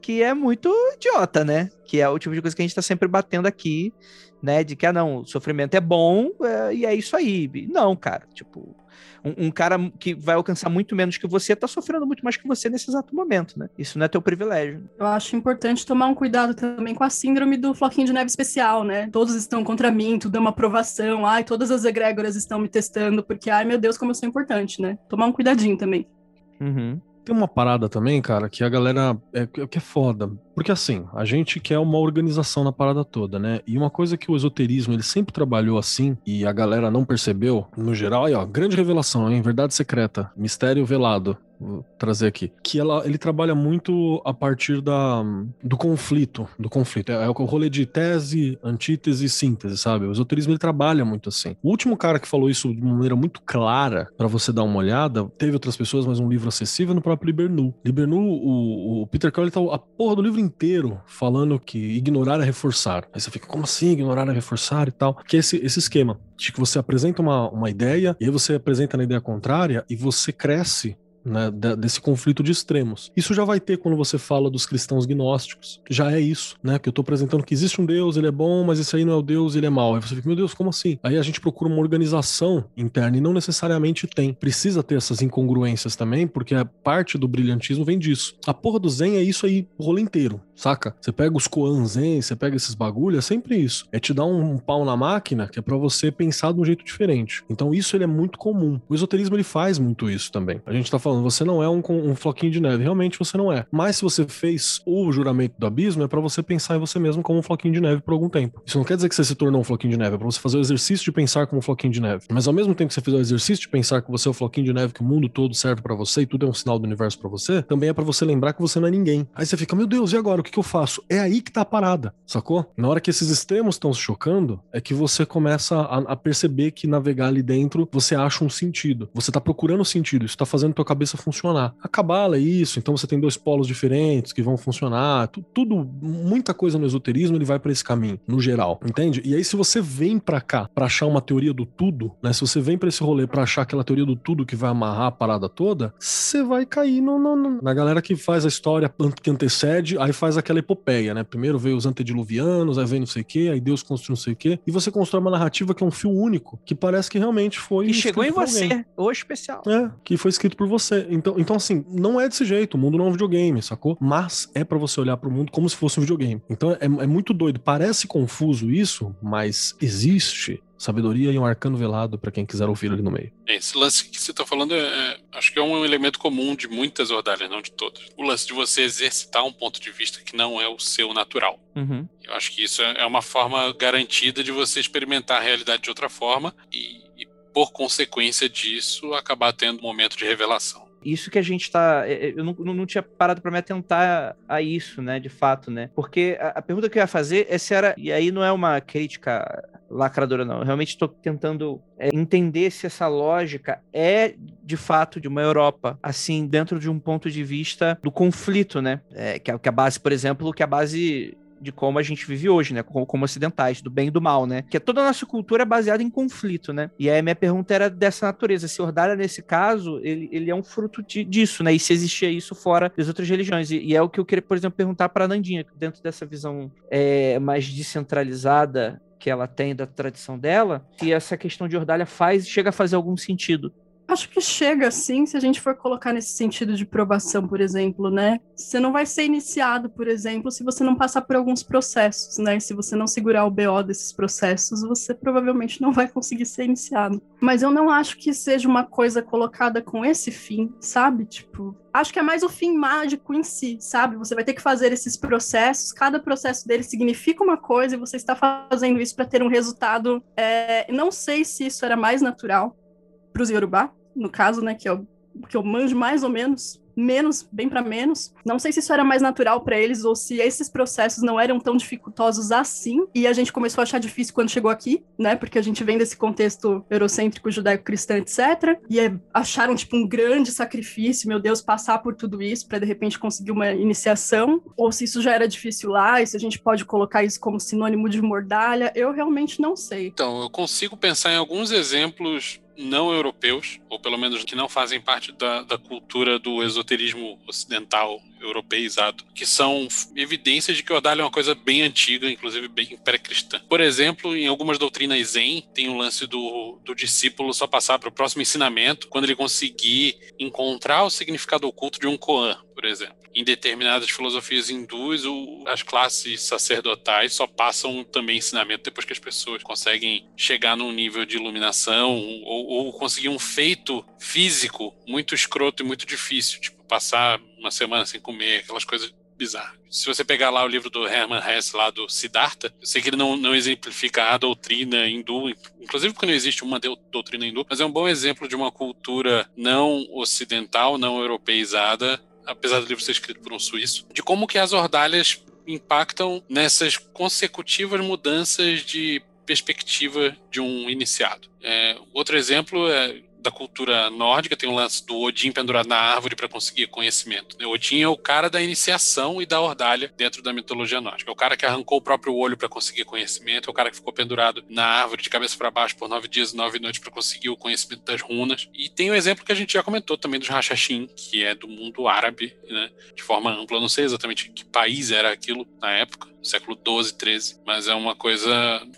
que é muito idiota, né? Que é o tipo de coisa que a gente tá sempre batendo aqui, né? De que, ah, não, o sofrimento é bom é, e é isso aí. Não, cara, tipo, um, um, cara que vai alcançar muito menos que você tá sofrendo muito mais que você nesse exato momento, né? Isso não é teu privilégio. Eu acho importante tomar um cuidado também com a síndrome do floquinho de neve especial, né? Todos estão contra mim, tudo é uma aprovação, ai, todas as egrégoras estão me testando, porque, ai, meu Deus, como eu sou importante, né? Tomar um cuidadinho também. Uhum. Tem uma parada também, cara, que a galera. É, que é foda. Porque assim, a gente quer uma organização na parada toda, né? E uma coisa que o esoterismo ele sempre trabalhou assim, e a galera não percebeu, no geral, aí ó, grande revelação, hein? Verdade secreta, mistério velado trazer aqui, que ela, ele trabalha muito a partir da, do conflito, do conflito. É, é o rolê de tese, antítese e síntese, sabe? O esoterismo ele trabalha muito assim. O último cara que falou isso de uma maneira muito clara para você dar uma olhada, teve outras pessoas, mas um livro acessível no próprio Libernu. Libernu, o, o Peter Crowley tá a porra do livro inteiro falando que ignorar é reforçar. Aí você fica, como assim ignorar é reforçar e tal? Que é esse, esse esquema de que você apresenta uma, uma ideia e aí você apresenta na ideia contrária e você cresce né, desse conflito de extremos. Isso já vai ter quando você fala dos cristãos gnósticos. Já é isso, né? Que eu tô apresentando que existe um Deus, ele é bom, mas esse aí não é o Deus, ele é mau. Aí você fica, meu Deus, como assim? Aí a gente procura uma organização interna e não necessariamente tem. Precisa ter essas incongruências também, porque a parte do brilhantismo vem disso. A porra do Zen é isso aí o rolê inteiro, saca? Você pega os Koan Zen, você pega esses bagulho, é sempre isso. É te dar um, pau na máquina que é para você pensar de um jeito diferente. Então isso ele é muito comum. O esoterismo ele faz muito isso também. A gente tá falando você não é um, um floquinho de neve. Realmente você não é. Mas se você fez o juramento do abismo, é para você pensar em você mesmo como um floquinho de neve por algum tempo. Isso não quer dizer que você se tornou um floquinho de neve, é pra você fazer o exercício de pensar como um floquinho de neve. Mas ao mesmo tempo que você fizer o exercício de pensar que você é o floquinho de neve, que o mundo todo serve para você e tudo é um sinal do universo para você, também é para você lembrar que você não é ninguém. Aí você fica, meu Deus, e agora? Que, que eu faço? É aí que tá a parada, sacou? Na hora que esses extremos estão se chocando, é que você começa a, a, perceber que navegar ali dentro você acha um sentido. Você tá procurando sentido, isso tá fazendo tua cabeça funcionar. A cabala é isso, então você tem dois polos diferentes que vão funcionar, tudo, muita coisa no esoterismo ele vai para esse caminho, no geral, entende? E aí se você vem para cá para achar uma teoria do tudo, né? Se você vem para esse rolê para achar aquela teoria do tudo que vai amarrar a parada toda, você vai cair no, no, no, na galera que faz a história que antecede, aí faz aquela epopeia, né? Primeiro veio os antediluvianos, aí vem não sei o quê, aí Deus construiu não sei o quê, e você constrói uma narrativa que é um fio único, que parece que realmente foi. E chegou em você, o especial. É, que foi escrito por você. Então, então assim, assim, não é desse jeito. O mundo não é um videogame, sacou? Mas é para você olhar para o mundo como se fosse um videogame. Então é, é muito doido. Parece confuso isso, mas existe sabedoria e um arcano velado para quem quiser ouvir ali no meio. Esse lance que você está falando, é, é, acho que é um elemento comum de muitas ordalhas, não de todas. O lance de você exercitar um ponto de vista que não é o seu natural. Uhum. Eu acho que isso é, é uma forma garantida de você experimentar a realidade de outra forma e, e por consequência disso, acabar tendo um momento de revelação. Isso que a gente tá. é, é, Eu não, não tinha parado para me atentar a isso, né? De fato, né? Porque a, a pergunta que eu ia fazer é se era. E aí não é uma crítica lacradora, não. Eu realmente estou tentando é, entender se essa lógica é de fato de uma Europa, assim, dentro de um ponto de vista do conflito, né? É, que, a, que a base, por exemplo, que a base de como a gente vive hoje, né? Como, como ocidentais, do bem e do mal, né? Que toda a nossa cultura é baseada em conflito, né? E aí minha pergunta era dessa natureza. Se Ordália, nesse caso, ele, ele é um fruto de- disso, né? E se existia isso fora das outras religiões. E, e é o que eu queria, por exemplo, perguntar para Nandinha, dentro dessa visão é, mais descentralizada que ela tem da tradição dela, se essa questão de Ordália faz chega a fazer algum sentido. Acho que chega sim, se a gente for colocar nesse sentido de provação, por exemplo, né? Você não vai ser iniciado, por exemplo, se você não passar por alguns processos, né? Se você não segurar o BO desses processos, você provavelmente não vai conseguir ser iniciado. Mas eu não acho que seja uma coisa colocada com esse fim, sabe? Tipo, acho que é mais o fim mágico em si, sabe? Você vai ter que fazer esses processos, cada processo dele significa uma coisa e você está fazendo isso para ter um resultado. é, Não sei se isso era mais natural para os Yorubá, no caso, né, que é o que eu manjo mais ou menos, menos, bem para menos. Não sei se isso era mais natural para eles ou se esses processos não eram tão dificultosos assim e a gente começou a achar difícil quando chegou aqui, né? Porque a gente vem desse contexto eurocêntrico, judaico-cristão, etc. E é, acharam tipo um grande sacrifício, meu Deus, passar por tudo isso para de repente conseguir uma iniciação, ou se isso já era difícil lá e se a gente pode colocar isso como sinônimo de mordalha, eu realmente não sei. Então, eu consigo pensar em alguns exemplos não europeus, ou pelo menos que não fazem parte da, da cultura do esoterismo ocidental europeizado, que são evidências de que Ordalho é uma coisa bem antiga, inclusive bem pré-cristã. Por exemplo, em algumas doutrinas zen, tem o lance do, do discípulo só passar para o próximo ensinamento quando ele conseguir encontrar o significado oculto de um koan, por exemplo. Em determinadas filosofias hindus, o- as classes sacerdotais só passam também ensinamento depois que as pessoas conseguem chegar num nível de iluminação ou, ou conseguir um feito físico muito escroto e muito difícil, tipo passar uma semana sem comer, aquelas coisas bizarras. Se você pegar lá o livro do Hermann Hesse, lá do Siddhartha, eu sei que ele não, não exemplifica a doutrina hindu, inclusive porque não existe uma doutrina hindu, mas é um bom exemplo de uma cultura não ocidental, não europeizada, apesar do livro ser escrito por um suíço, de como que as ordalhas impactam nessas consecutivas mudanças de perspectiva de um iniciado. É, outro exemplo é da cultura nórdica, tem o lance do Odin pendurado na árvore para conseguir conhecimento. né? Odin é o cara da iniciação e da ordalha dentro da mitologia nórdica. É o cara que arrancou o próprio olho para conseguir conhecimento, é o cara que ficou pendurado na árvore de cabeça para baixo por nove dias e nove noites para conseguir o conhecimento das runas. E tem o exemplo que a gente já comentou também dos Hashashin, que é do mundo árabe, né? de forma ampla. Não sei exatamente que país era aquilo na época, século 12, 13, mas é uma coisa,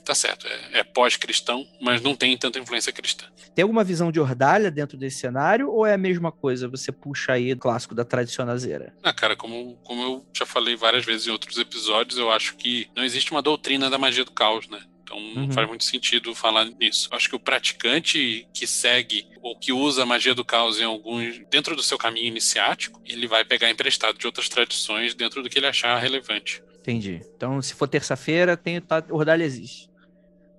tá certo, é, é pós-cristão, mas não tem tanta influência cristã. Tem alguma visão de Ordalha dentro desse cenário ou é a mesma coisa? Você puxa aí o clássico da tradicionazeira? Ah, cara, como, como eu já falei várias vezes em outros episódios, eu acho que não existe uma doutrina da magia do caos, né? Então não Uhum. faz muito sentido falar nisso. Eu acho que o praticante que segue ou que usa a magia do caos em alguns dentro do seu caminho iniciático, ele vai pegar emprestado de outras tradições dentro do que ele achar relevante. Entendi. Então, se for terça-feira, tem tá, Ordalha existe.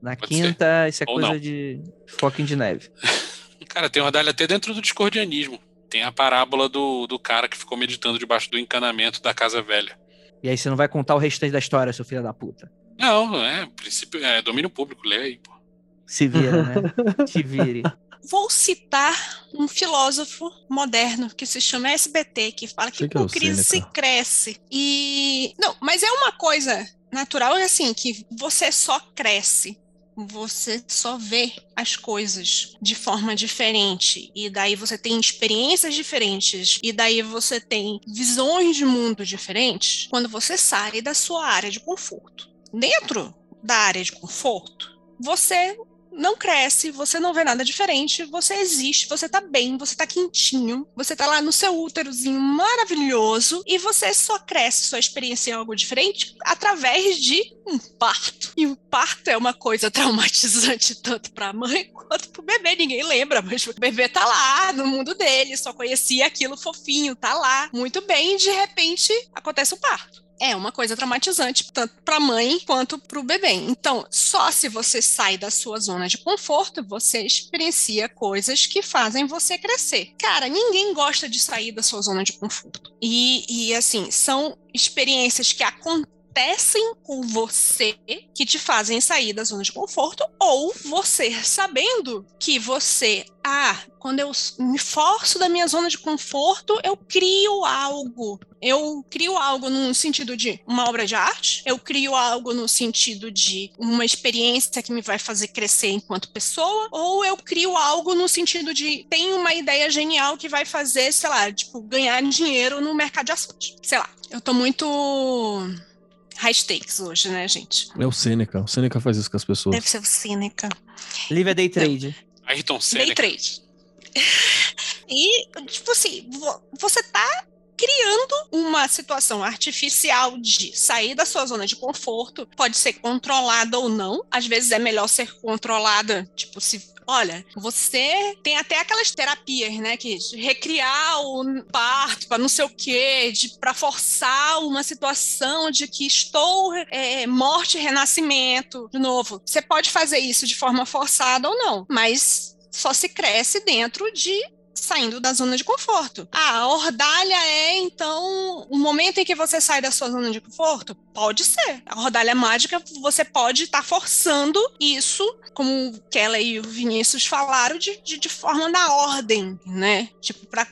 Na Pode quinta, isso é Ou coisa não. de foquinho de neve. [LAUGHS] Cara, tem ordalha até dentro do discordianismo. Tem a parábola do, do cara que ficou meditando debaixo do encanamento da casa velha. E aí você não vai contar o restante da história, seu filho da puta. Não, é, princípio, é domínio público, lê aí, pô. Se vira, né? [LAUGHS] Te vire. Vou citar um filósofo moderno que se chama SBT, que fala que que com o crise se cresce. E. Não, mas é uma coisa natural, é assim, que você só cresce. Você só vê as coisas de forma diferente. E daí você tem experiências diferentes. E daí você tem visões de mundo diferentes quando você sai da sua área de conforto. Dentro da área de conforto, você não cresce, você não vê nada diferente, você existe, você tá bem, você tá quentinho, você tá lá no seu úterozinho maravilhoso e você só cresce, só experiencia algo diferente através de um parto. E o parto é uma coisa [LAUGHS] traumatizante tanto para a mãe quanto para o bebê, ninguém lembra, mas o bebê tá lá no mundo dele, só conhecia aquilo fofinho, tá lá, muito bem, e de repente acontece o parto. É uma coisa traumatizante, tanto para a mãe quanto para o bebê. Então, só se você sai da sua zona de conforto, você experiencia coisas que fazem você crescer. Cara, ninguém gosta de sair da sua zona de conforto. E, e assim, são experiências que acontecem acontecem com você que te fazem sair da zona de conforto, ou você sabendo que você, ah, quando eu me forço da minha zona de conforto, eu crio algo. Eu crio algo no sentido de uma obra de arte, eu crio algo no sentido de uma experiência que me vai fazer crescer enquanto pessoa, ou eu crio algo no sentido de tem uma ideia genial que vai fazer, sei lá, tipo, ganhar dinheiro no mercado de ações. Sei lá, eu tô muito high stakes hoje, né, gente? É o Sêneca. O Sêneca faz isso com as pessoas. Deve ser o Sêneca. Livre é day trade. Ayrton Senna. Day trade. [LAUGHS] e, tipo assim, você tá criando uma situação artificial de sair da sua zona de conforto, pode ser controlada ou não. Às vezes é melhor ser controlada, tipo, se olha, você tem até aquelas terapias, né, que recriar o parto para não sei o quê, para forçar uma situação de que estou é, morte renascimento, de novo. Você pode fazer isso de forma forçada ou não, mas só se cresce dentro de saindo da zona de conforto. Ah, a ordalha é, então, o momento em que você sai da sua zona de conforto? Pode ser. A ordalha mágica, você pode estar tá forçando isso, como o Kelly e o Vinícius falaram, de, de, de forma da ordem, né? Tipo, pra,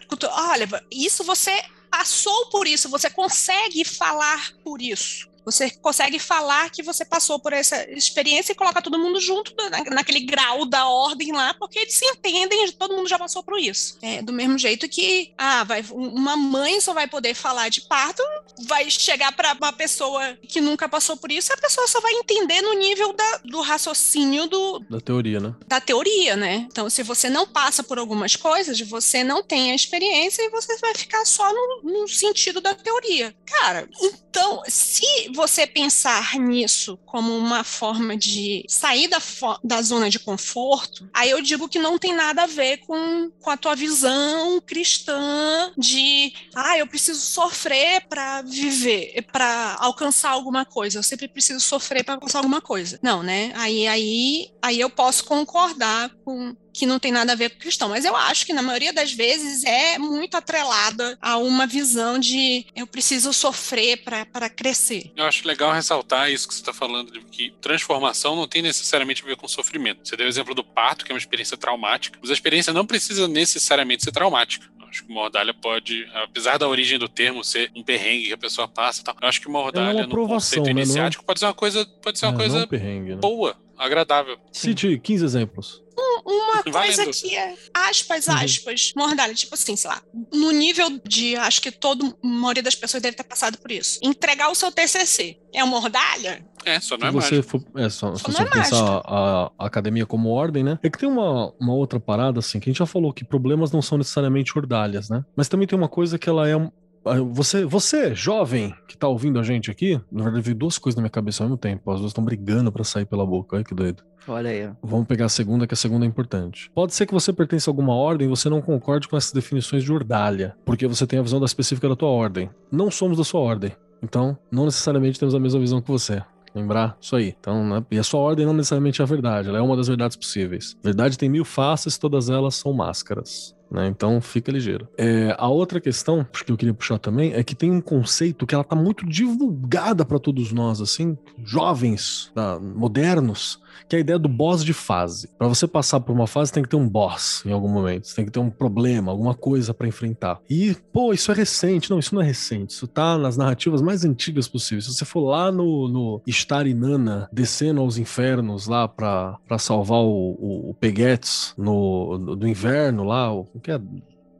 olha, isso você passou por isso, você consegue falar por isso. Você consegue falar que você passou por essa experiência e coloca todo mundo junto naquele grau da ordem lá, porque eles se entendem, todo mundo já passou por isso. É, do mesmo jeito que ah, vai, uma mãe só vai poder falar de parto, vai chegar para uma pessoa que nunca passou por isso, a pessoa só vai entender no nível da, do raciocínio do, da teoria, né? Da teoria, né? Então, se você não passa por algumas coisas, você não tem a experiência e você vai ficar só no, no sentido da teoria. Cara, então, se você pensar nisso como uma forma de sair da, da zona de conforto, aí eu digo que não tem nada a ver com, com a tua visão cristã de, ah, eu preciso sofrer para viver, para alcançar alguma coisa. Eu sempre preciso sofrer para alcançar alguma coisa. Não, né? Aí, aí, aí eu posso concordar com, que não tem nada a ver com cristão, mas eu acho que na maioria das vezes é muito atrelada a uma visão de eu preciso sofrer para crescer. Eu acho legal ressaltar isso que você está falando, de que transformação não tem necessariamente a ver com sofrimento. Você deu o exemplo do parto, que é uma experiência traumática, mas a experiência não precisa necessariamente ser traumática. Acho que mordalha pode, apesar da origem do termo ser um perrengue que a pessoa passa, tal, eu acho que mordalha é no conceito né? iniciático pode ser uma coisa, pode ser uma é, coisa perrengue, né? boa, agradável. Cite 15 exemplos uma [LAUGHS] coisa que é aspas, uhum. aspas, uhum. mordalha, tipo assim, sei lá, no nível de, acho que toda a maioria das pessoas deve ter passado por isso. Entregar o seu TCC é uma mordalha? É, só não é você for, é, só, só se você é pensar a, a, academia como ordem, né? É que tem uma, uma outra parada, assim, que a gente já falou que problemas não são necessariamente ordalhas, né? Mas também tem uma coisa que ela é você, você, jovem, que tá ouvindo a gente aqui, na verdade, vi duas coisas na minha cabeça ao mesmo tempo. As duas estão brigando para sair pela boca. Olha que doido. Olha aí. Vamos pegar a segunda, que a segunda é importante. Pode ser que você pertença a alguma ordem e você não concorde com essas definições de ordalha, porque você tem a visão da específica da tua ordem. Não somos da sua ordem. Então, não necessariamente temos a mesma visão que você. Lembrar? Isso aí. Então, né? E a sua ordem não necessariamente é a verdade, ela é uma das verdades possíveis. Verdade tem mil faces, todas elas são máscaras. Né? Então fica ligeiro. É, a outra questão que eu queria puxar também é que tem um conceito que ela tá muito divulgada para todos nós, assim, jovens, tá, modernos, que é a ideia do boss de fase. Para você passar por uma fase, tem que ter um boss em algum momento. Você tem que ter um problema, alguma coisa para enfrentar. E, pô, isso é recente. Não, isso não é recente. Isso tá nas narrativas mais antigas possíveis. Se você for lá no, no Star Inanna, descendo aos infernos lá para salvar o, o, o Peguetes no, no, do inverno lá, o que é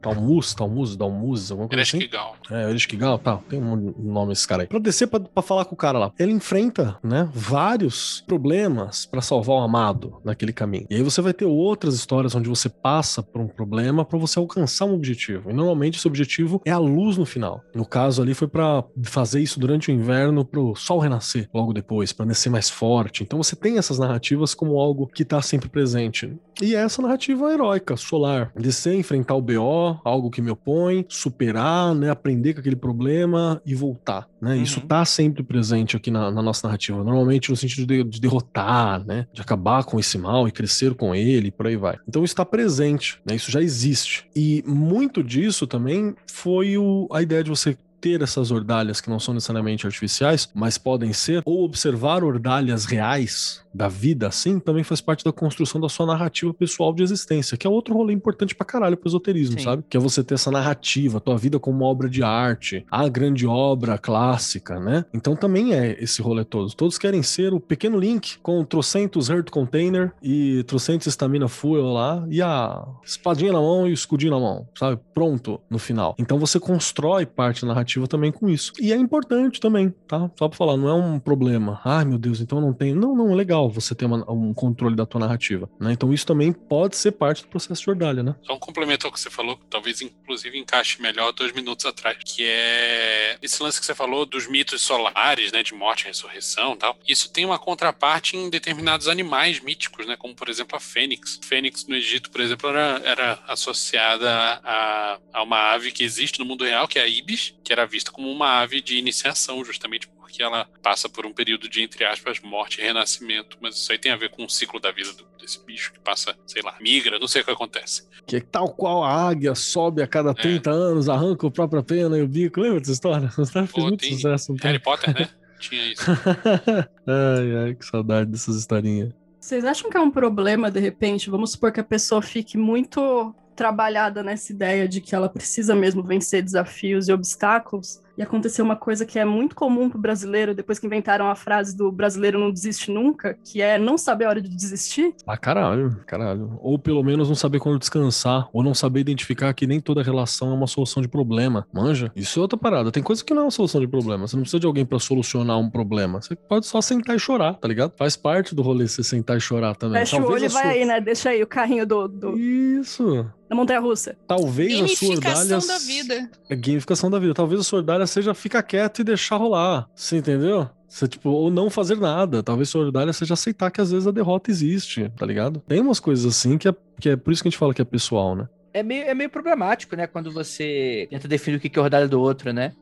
Talmuz, Talmuz, Dalmuz, alguma coisa assim. Ereshkigal. É, Ereshkigal, tá. Tem um nome esse cara aí. Pra descer pra, pra falar com o cara lá. Ele enfrenta, né, vários problemas para salvar o amado naquele caminho. E aí você vai ter outras histórias onde você passa por um problema para você alcançar um objetivo. E normalmente esse objetivo é a luz no final. No caso ali foi para fazer isso durante o inverno pro sol renascer logo depois, para nascer mais forte. Então você tem essas narrativas como algo que tá sempre presente. E essa narrativa heróica, solar. Descer, enfrentar o BO, só algo que me opõe, superar, né, aprender com aquele problema e voltar, né? Isso Uhum. tá sempre presente aqui na, na nossa narrativa, normalmente no sentido de, de derrotar, né, de acabar com esse mal e crescer com ele, e por aí vai. Então isso está presente, né? Isso já existe. E muito disso também foi o, a ideia de você ter essas ordalhas que não são necessariamente artificiais, mas podem ser, ou observar ordalhas reais da vida assim, também faz parte da construção da sua narrativa pessoal de existência, que é outro rolê importante pra caralho pro esoterismo, Sim. sabe? Que é você ter essa narrativa, tua vida como uma obra de arte, a grande obra clássica, né? Então também é esse rolê todo. Todos querem ser o pequeno link com trocentos Earth Container e trocentos Stamina Fuel lá e a espadinha na mão e o escudinho na mão, sabe? Pronto no final. Então você constrói parte da narrativa também com isso. E é importante também, tá? Só pra falar, não é um problema. Ai, meu Deus, então não tenho. Não, não, é legal você ter uma- um controle da tua narrativa, né? Então isso também pode ser parte do processo de ordalha, né? Só um complemento ao que você falou, que talvez inclusive encaixe melhor dois minutos atrás, que é esse lance que você falou dos mitos solares, né, de morte e ressurreição tal. Isso tem uma contraparte em determinados animais míticos, né, como por exemplo a fênix. A fênix no Egito, por exemplo, era, era associada a, a uma ave que existe no mundo real, que é a ibis, que era vista como uma ave de iniciação, justamente porque ela passa por um período de, entre aspas, morte e renascimento. Mas isso aí tem a ver com o ciclo da vida do- desse bicho que passa, sei lá, migra, não sei o que acontece. Que é tal qual a águia sobe a cada 30 anos, arranca a própria pena e o bico. Lembra dessa história? [LAUGHS] História fez Pô, muito tem sucesso. Não tem? Harry Potter, né? [LAUGHS] Tinha isso. ai, ai, que saudade dessas historinhas. Vocês acham que é um problema, de repente? Vamos supor que a pessoa fique muito trabalhada nessa ideia de que ela precisa mesmo vencer desafios e obstáculos. E aconteceu uma coisa que é muito comum pro brasileiro, depois que inventaram a frase do brasileiro não desiste nunca, que é não saber a hora de desistir. Ah, caralho, caralho. Ou pelo menos não saber quando descansar, ou não saber identificar que nem toda relação é uma solução de problema. Manja? Isso é outra parada. Tem coisa que não é uma solução de problema. Você não precisa de alguém pra solucionar um problema. Você pode só sentar e chorar, tá ligado? Faz parte do rolê você sentar e chorar também. Fecha o Talvez olho e vai sua- aí, né? Deixa aí o carrinho do, do- Isso. da montanha-russa. Talvez a sua Gamificação da vida. É gamificação da vida. Talvez a sua ordalha seja ficar quieto e deixar rolar. Você entendeu? Você, tipo, ou não fazer nada. Talvez sua ordalha seja aceitar que às vezes a derrota existe, tá ligado? Tem umas coisas assim que é, que é por isso que a gente fala que é pessoal, né? É meio, é meio problemático, né? Quando você tenta definir o que é ordalha do outro, né?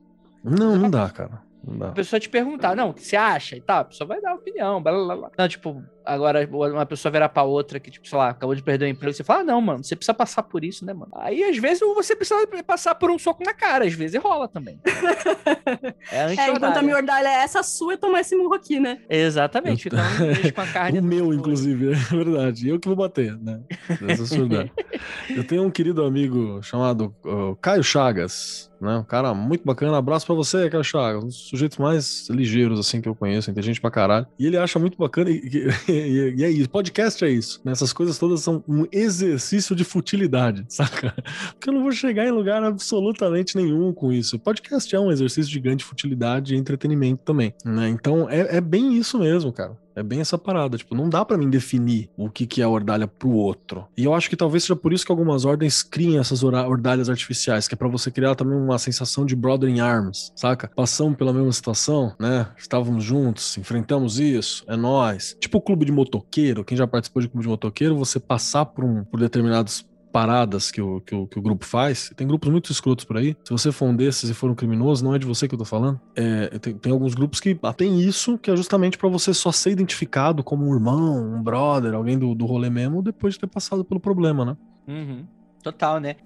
Não, não dá, cara. Não A dá. pessoa te perguntar, não, o que você acha e tal, a pessoa vai dar opinião, blá blá blá. Não, tipo, agora uma pessoa virar pra outra que, tipo, sei lá, acabou de perder o emprego, você fala, ah, não, mano, você precisa passar por isso, né, mano? Aí, às vezes, você precisa passar por um soco na cara, às vezes rola também. [LAUGHS] É, É, enquanto a minha ordalha é essa, a sua é tomar esse murro aqui, né? Exatamente, Eu- então deixa com a [LAUGHS] carne. O meu, no- inclusive, é [LAUGHS] verdade. Eu que vou bater, né? Eu tenho um querido amigo chamado uh, Caio Chagas, né? Um cara muito bacana. Abraço pra você, Caio Chagas. Um dos sujeitos mais ligeiros, assim, que eu conheço, inteligente pra caralho. E ele acha muito bacana, e, e- e é isso. Podcast é isso. né? Essas coisas todas são um exercício de futilidade, [LAUGHS] saca? Porque eu não vou chegar em lugar absolutamente nenhum com isso. Podcast é um exercício de grande futilidade e entretenimento também, né? Então é, é bem isso mesmo, cara. É bem essa parada, tipo, não dá pra mim definir o que, que é ordalha pro outro. E eu acho que talvez seja por isso que algumas ordens criem essas ordalhas artificiais, que é pra você criar também uma sensação de brother in arms, saca? Passamos pela mesma situação, né? Estávamos juntos, enfrentamos isso, é nós. Tipo o clube de motoqueiro, quem já participou de clube de motoqueiro, você passar por, um, por determinados paradas que o, que, o, que o grupo faz. Tem grupos muito escrotos por aí. Se você for um desses e for um criminoso, não é de você que eu tô falando. É, tem, tem alguns grupos que tem isso, que é justamente pra você só ser identificado como um irmão, um brother, alguém do, do rolê mesmo, depois de ter passado pelo problema, né? Uhum. Total, né?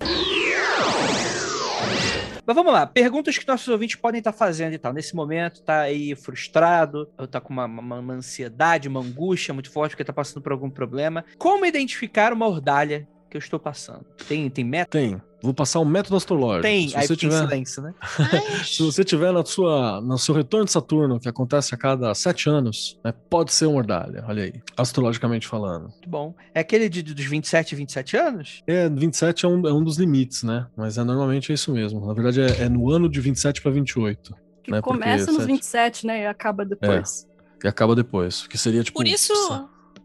Mas vamos lá, perguntas que nossos ouvintes podem estar fazendo e tal. Nesse momento, tá aí frustrado, ou tá com uma, uma- uma ansiedade, uma angústia muito forte porque tá passando por algum problema. Como identificar uma ordalha que eu estou passando? Tem, tem meta? Tem. Vou passar o método astrológico. Tem, Se aí você em tiver, silêncio, né? [LAUGHS] se você tiver na sua, no seu retorno de Saturno, que acontece a cada sete anos, né, pode ser uma ordalha, olha aí, astrologicamente falando. Muito bom. É aquele de, dos 27 e 27 anos? É, 27 é um, é um dos limites, né? Mas é, normalmente é isso mesmo. Na verdade, é, é no ano de 27 para 28. Que Né, porque começa nos sete- 27, né? E acaba depois. E acaba depois. Que seria tipo. Por isso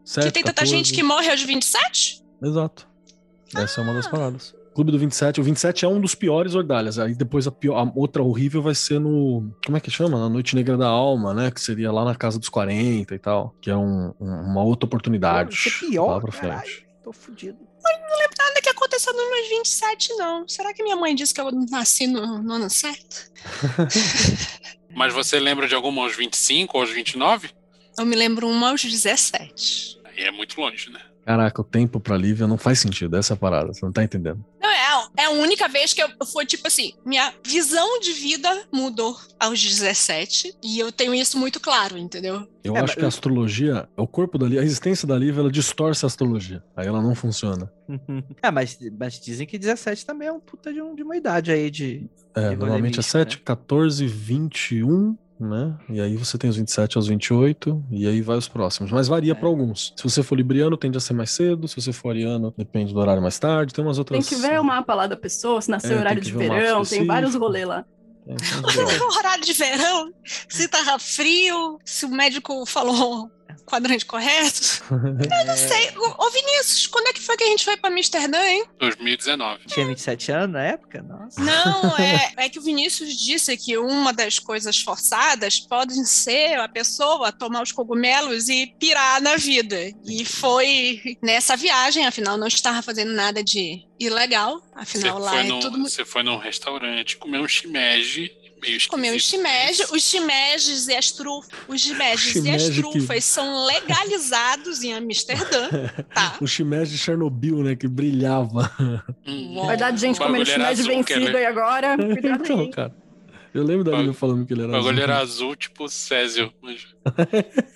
sete, que tem tanta 14. gente que morre aos 27? Exato. Essa é uma das Ah. paradas. Clube do 27. O 27 é um dos piores ordalhas. Aí depois a, pior, a outra horrível vai ser no. Como é que chama? Na Noite Negra da Alma, né? Que seria lá na casa dos 40 e tal. Que é um- um- uma outra oportunidade. Pô, isso é pior, lá pra caralho. frente. Tô fudido. Nada que aconteceu pensando nos 27, não. Será que minha mãe disse que eu nasci no, no ano certo? [LAUGHS] Mas você lembra de alguma aos 25 ou aos 29? Eu me lembro uma aos 17. Aí é muito longe, né? Caraca, o tempo pra Lívia não faz sentido, essa é a parada, você não tá entendendo. Não, é, a- é a única vez que eu foi tipo assim, minha visão de vida mudou aos 17 e eu tenho isso muito claro, entendeu? Eu É, acho que a astrologia, o corpo da Lívia, a existência da Lívia, ela distorce a astrologia. Aí ela não funciona. [LAUGHS] É, mas, mas dizem que 17 também é um puta de, um- de uma idade aí de. É, rolê normalmente é místico, 7, 14, 21, né? E aí você tem os 27 aos 28, e aí vai os próximos. Mas varia É. pra alguns. Se você for libriano, tende a ser mais cedo. Se você for ariano, depende do horário mais tarde. Tem umas Tem outras. que ver o mapa lá da pessoa, se nasceu É, horário tem de verão, tem vários rolês lá. É, tem [LAUGHS] horário de verão, se tava frio, se o médico falou quadrante correto. [LAUGHS] Eu Não sei. Ô, Vinícius, quando é que foi que a gente foi pra Amsterdã, hein? 2019. Tinha 27 anos na época? Nossa. Não, [LAUGHS] é, é que o Vinícius disse que uma das coisas forçadas podem ser a pessoa tomar os cogumelos e pirar na vida. E foi nessa viagem, afinal, não estava fazendo nada de ilegal. Você Afinal, lá foi, é num, tudo você foi num restaurante, comeu um shimeji meio. Comeu os shimeji, os shimejes e as trufas. Os shimejes e as shimeji que- trufas são legalizados em Amsterdã, [LAUGHS] tá? O shimeji de Chernobyl, né? Que brilhava. Hum. Vai dar de gente O comendo shimeji vencido ele- aí agora. [LAUGHS] Cuidado então, aí. cara. Eu lembro da O Lívia falando que ele O era bagulho azul. era [LAUGHS] azul, tipo Césio.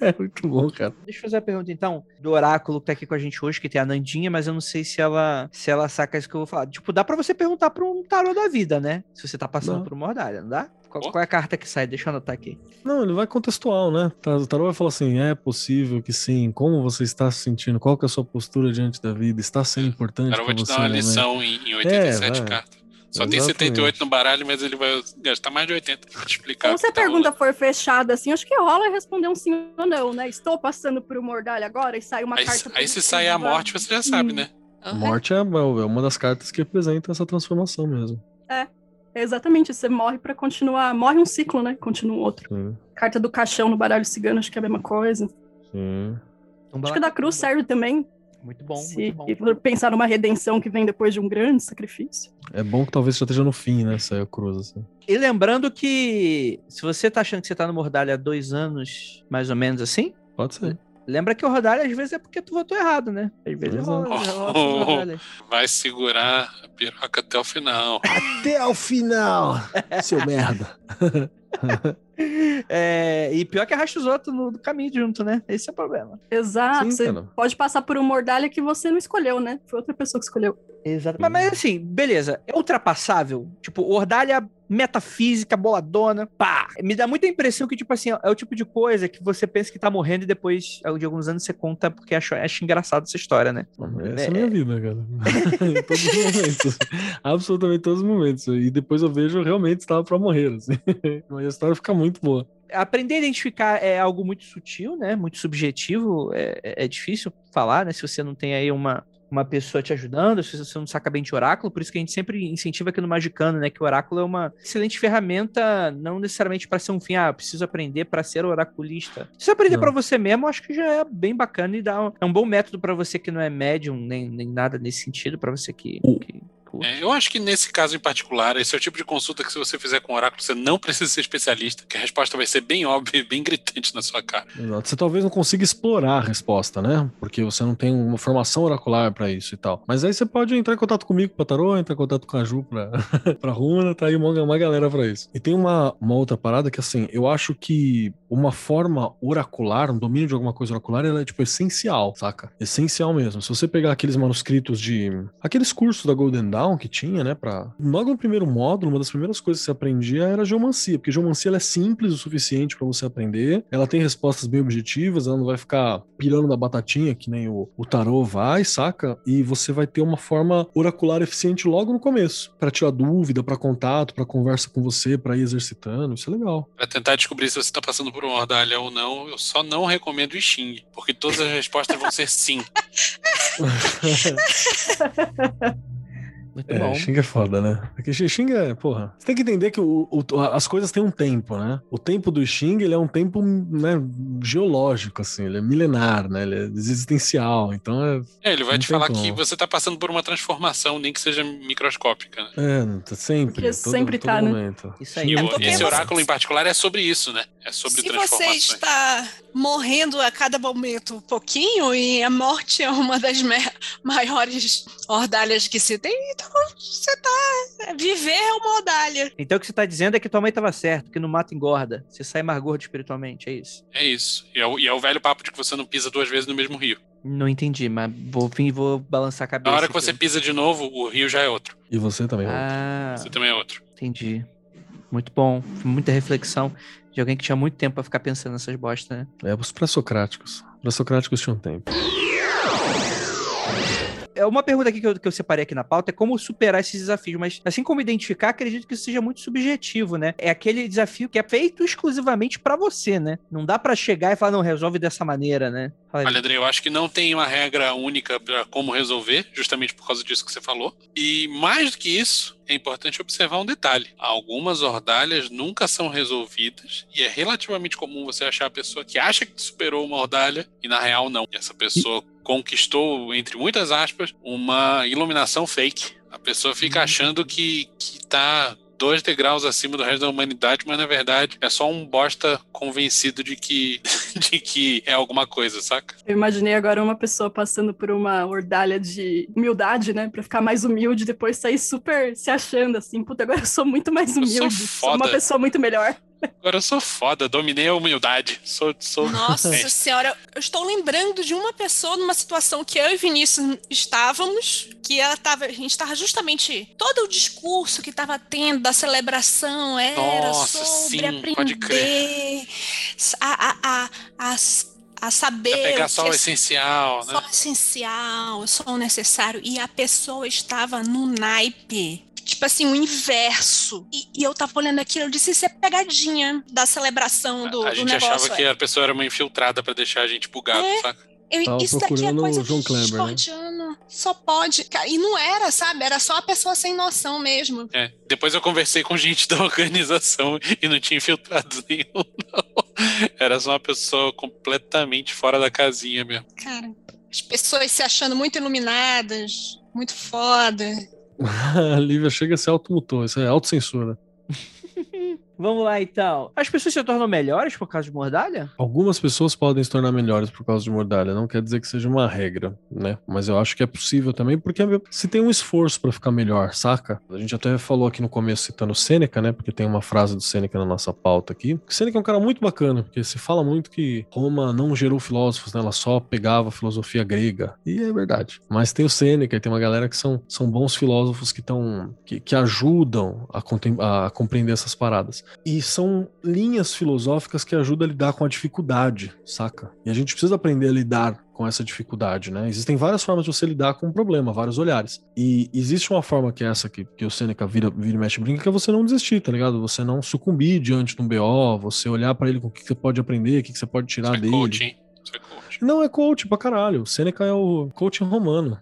É muito bom, cara. Deixa eu fazer a pergunta então do oráculo que tá aqui com a gente hoje, que tem a Nandinha, mas eu não sei se ela se ela saca isso que eu vou falar. Tipo, dá pra você perguntar pra um tarô da vida, né? Se você tá passando Dá. por uma ordalha, não dá? Qual, qual é a carta que sai? Deixa eu anotar aqui. Não, ele vai contextual, né? Tá, O tarô vai falar assim: é possível que sim. Como você está se sentindo? Qual que é a sua postura diante da vida? Está sendo importante Cara, eu vou para te você? dar uma né? lição em, em 87 vai. cartas. Só tem Exatamente. 78 no baralho, mas ele vai gastar mais de 80 pra te explicar. Então, se a que tá pergunta rolando. for fechada assim, acho que rola responder um sim ou não, né? Estou passando por uma ordalha agora e sai uma Aí, carta. aí se sair a positiva. morte, você já sabe, né? Morte é, é uma das cartas que representa essa transformação mesmo. É, exatamente, você morre pra continuar. Morre um ciclo, né? Continua um outro. Sim, Carta do caixão no baralho cigano, acho que é a mesma coisa. sim. Acho que a da cruz serve também. Muito bom, se muito bom. for pensar numa redenção que vem depois de um grande sacrifício. É bom que talvez já esteja no fim, né? Sair a cruz, assim. E lembrando que se você tá achando que você tá no Mordalha há dois anos, mais ou menos assim, Pode ser. lembra que o Rodalha às vezes é porque tu votou errado, né? Às vezes Exato. rola, rola essas Rodalhas. Vai segurar a piroca até o final. Até o final, [LAUGHS] seu merda. [LAUGHS] É, e pior que arrasta os outros no, no caminho junto, né? Esse é o problema. Exato. Sim, você cara. pode passar por uma mordalha que você não escolheu, né? Foi outra pessoa que escolheu. Exato. Mas, mas assim, beleza. É ultrapassável. Tipo, Ordalha metafísica, boladona, pá. Me dá muita impressão que, tipo assim, é o tipo de coisa que você pensa que tá morrendo e depois, ao de alguns anos, você conta porque acha, acha engraçado essa história, né? Essa é a minha vida, cara. [LAUGHS] em todos os momentos. Absolutamente todos os momentos. E depois eu vejo realmente estava pra morrer, assim. [LAUGHS] Mas a história fica muito boa. Aprender a identificar é algo muito sutil, né? Muito subjetivo. É, é- é difícil falar, né? Se você não tem aí uma, uma pessoa te ajudando, se você não saca bem de oráculo. Por isso que a gente sempre incentiva aqui no Magicano, né? Que o oráculo é uma excelente ferramenta, não necessariamente para ser um fim. Ah, eu preciso aprender para ser oraculista. Se você aprender para você mesmo, acho que já é bem bacana e dá um, é um bom método para você que não é médium, nem, nem nada nesse sentido, para você que. que É, eu acho que nesse caso em particular, esse é o tipo de consulta que se você fizer com oráculo, você não precisa ser especialista, que a resposta vai ser bem óbvia e bem gritante na sua cara. Exato. Você talvez não consiga explorar a resposta, né? Porque você não tem uma formação oracular pra isso e tal. Mas aí você pode entrar em contato comigo pra tarô, entrar em contato com a Ju pra, [LAUGHS] pra Runa, tá aí uma, uma galera pra isso. E tem uma, uma outra parada que, assim, eu acho que uma forma oracular, um domínio de alguma coisa oracular, ela é, tipo, essencial, saca? Essencial mesmo. Se você pegar aqueles manuscritos de... Aqueles cursos da Golden Dawn que tinha, né, pra... Logo no primeiro módulo, uma das primeiras coisas que você aprendia era geomancia, porque geomancia ela é simples o suficiente pra você aprender, ela tem respostas bem objetivas, ela não vai ficar pirando na batatinha, que nem o, o tarô vai, saca? E você vai ter uma forma oracular eficiente logo no começo, Pra tirar dúvida, pra contato, pra conversa com você, pra ir exercitando, isso é legal. Pra tentar descobrir se você tá passando por uma ordalha ou não, eu só não recomendo o Xing, porque todas as respostas vão ser sim. [LAUGHS] Muito É, bom. Xing é foda, né? Porque Xing é, porra. Você tem que entender que o- o- as coisas têm um tempo, né? O tempo do Xing, ele é um tempo, né, geológico, assim, ele é milenar, né? Ele é existencial. Então é. É, ele vai te falar como. que você tá passando por uma transformação, nem que seja microscópica, né? É, tá sempre. Porque todo, sempre todo tá, né? momento. Isso aí. E porque esse você- oráculo em particular é sobre isso, né? É sobre Se você transformações. está morrendo a cada momento um pouquinho e a morte é uma das [LAUGHS] maiores ordalhas que se tem, então você tá. Viver é uma ordalha. Então o que você tá dizendo é que tua mãe tava certo, que no mato engorda. Você sai mais gordo espiritualmente, é isso. É isso. E é, o, e é o velho papo de que você não pisa duas vezes no mesmo rio. Não entendi, mas vou vir e vou balançar a cabeça. Na hora que aqui. você pisa de novo, o rio já é outro. E você também. Ah, Você também é outro. entendi. Muito bom. Muita reflexão de alguém que tinha muito tempo pra ficar pensando nessas bostas, né? É, os pré-socráticos. Pré-socráticos tinham tempo. É uma pergunta aqui que eu, que eu separei aqui na pauta é como superar esses desafios, mas assim como identificar, acredito que isso seja muito subjetivo, né? É aquele desafio que é feito exclusivamente pra você, né? Não dá pra chegar e falar, não, resolve dessa maneira, né? Fala. Olha, André, eu acho que não tem uma regra única para como resolver, justamente por causa disso que você falou. E mais do que isso, é importante observar um detalhe. Algumas ordalhas nunca são resolvidas e é relativamente comum você achar a pessoa que acha que superou uma ordalha e na real não. E essa pessoa conquistou, entre muitas aspas, uma iluminação fake. A pessoa fica achando que, que tá dois degraus acima do resto da humanidade, mas na verdade é só um bosta convencido de que, [LAUGHS] de que é alguma coisa, saca? Eu imaginei agora uma pessoa passando por uma ordalha de humildade, né? Pra ficar mais humilde, depois sair super se achando assim, puta, agora eu sou muito mais Eu sou humilde. Sou, uma foda. pessoa muito melhor. Agora eu sou foda, dominei a humildade. Sou, sou... Nossa É. senhora, eu estou lembrando de uma pessoa numa situação que eu e Vinícius estávamos, que ela tava, a gente estava justamente todo o discurso que estava tendo da celebração era Nossa, sobre sim, aprender a, a, a, a, a saber pegar o só o é essencial, só né? o essencial, só o necessário. E a pessoa estava no naipe. Tipo assim, o inverso. E, e eu tava olhando aquilo, eu disse, isso é pegadinha da celebração do, a do gente negócio. achava que a pessoa era uma infiltrada pra deixar a gente bugado, É. saca? Eu- Tava isso daqui é procurando coisa o João de Kleber, né? discordiano. Só pode. E não era, sabe? Era só a pessoa sem noção mesmo. É. Depois eu conversei com gente da [LAUGHS] organização e não tinha infiltrado nenhum, não. Era só uma pessoa completamente fora da casinha mesmo. Cara, as pessoas se achando muito iluminadas, muito foda. [LAUGHS] A Lívia chega a se automutou. Isso é autocensura. Vamos lá, então. As pessoas se tornam melhores por causa de mordalha? Algumas pessoas podem se tornar melhores por causa de mordalha, não quer dizer que seja uma regra, né? Mas eu acho que é possível também, porque se tem um esforço pra ficar melhor, saca? A gente até falou aqui no começo citando Sêneca, né? Porque tem uma frase do Sêneca na nossa pauta aqui. Sêneca é um cara muito bacana, porque se fala muito que Roma não gerou filósofos, né? Ela só pegava a filosofia grega. E é verdade. Mas tem o Sêneca e tem uma galera que são, são bons filósofos que estão que, que ajudam a, a compreender essas paradas. E são linhas filosóficas que ajudam a lidar com a dificuldade, saca? E a gente precisa aprender a lidar com essa dificuldade, né? Existem várias formas de você lidar com um problema, vários olhares. E existe uma forma que é essa que, que o Seneca vira, vira e mexe e brinca, que é você não desistir, tá ligado? Você não sucumbir diante de um BO, você olhar pra ele com o que você pode aprender, o que você pode tirar Isso é dele. coaching. É coaching. Não, é coach pra caralho. O Seneca é o coaching romano,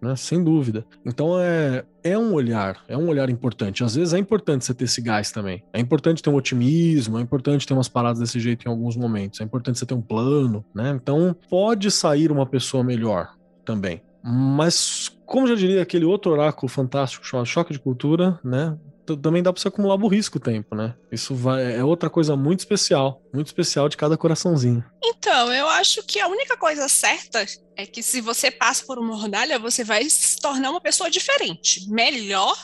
né? Sem dúvida. Então é, é um olhar, é um olhar importante. Às vezes é importante você ter esse gás também. É importante ter um otimismo, é importante ter umas paradas desse jeito em alguns momentos. É importante você ter um plano, né? Então pode sair uma pessoa melhor também. Mas, como já diria aquele outro oráculo fantástico chamado Choque de Cultura, né? Também dá pra você acumular burrisco o tempo, né? Isso vai, é outra coisa muito especial, muito especial de cada coraçãozinho. Então, eu acho que a única coisa certa é que se você passa por uma ordalha, você vai se tornar uma pessoa diferente. Melhor.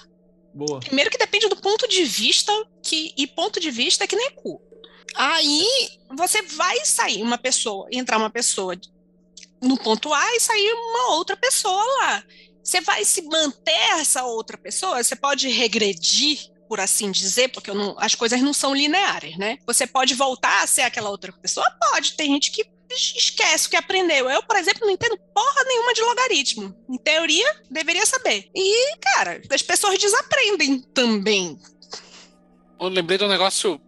Boa. Primeiro que depende do ponto de vista, que, e ponto de vista é que nem cu. Aí você vai sair uma pessoa, entrar uma pessoa no ponto A e sair uma outra pessoa lá. Você vai se manter essa outra pessoa? Você pode regredir, por assim dizer, porque não- as coisas não são lineares, né? Você pode voltar a ser aquela outra pessoa? Pode. Tem gente que esquece o que aprendeu. Eu, por exemplo, não entendo porra nenhuma de logaritmo. Em teoria, deveria saber. E, cara, as pessoas desaprendem também. Eu lembrei de um negócio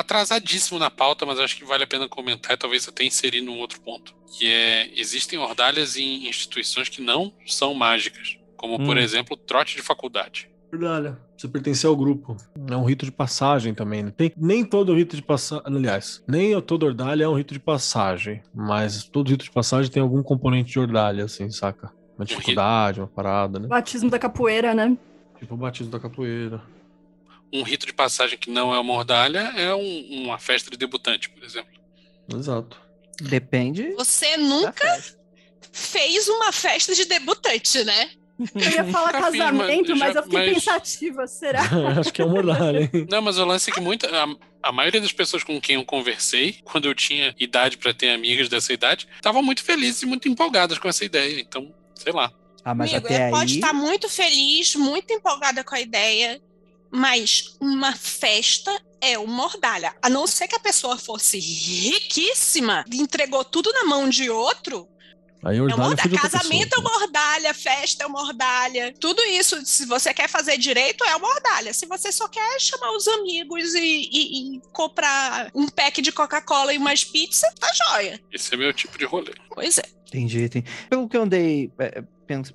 atrasadíssimo na pauta, mas acho que vale a pena comentar e talvez até inserir num outro ponto. Que é, existem ordalhas em instituições que não são mágicas. Como, por Hum. exemplo, trote de faculdade. Verdade. Você pertencer ao grupo. É um rito de passagem também. né? Tem, nem todo rito de passagem. Aliás, nem todo ordalha é um rito de passagem. Mas todo rito de passagem tem algum componente de ordalha, assim, saca? Uma dificuldade, uma parada, né? Batismo da capoeira, né? Tipo o batismo da capoeira. Um rito de passagem que não é uma ordalha é um- uma festa de debutante, por exemplo. Exato. Depende. Você nunca fez uma festa de debutante, né? Eu ia falar [LAUGHS] Já fiz, casamento, mas- mas já- eu fiquei mas- pensativa. Será? [LAUGHS] Acho que é uma ordalha, hein? Não, mas o lance é que muita, a, a maioria das pessoas com quem eu conversei, quando eu tinha idade pra ter amigas dessa idade, estavam muito felizes e muito empolgadas com essa ideia. Então, sei lá. Ah, mas Amigo, até aí. pode estar muito feliz, muito empolgada com a ideia, mas uma festa é uma ordalha. A não ser que a pessoa fosse riquíssima e entregou tudo na mão de outro, Aí é uma ordalha ordalha. outra Casamento é uma ordalha, festa é uma ordalha. Tudo isso, se você quer fazer direito, é uma ordalha. Se você só quer chamar os amigos e, e- e comprar um pack de Coca-Cola e umas pizzas, tá joia. Esse é meu tipo de rolê. Pois é. Entendi, entendi. Pelo que eu andei é,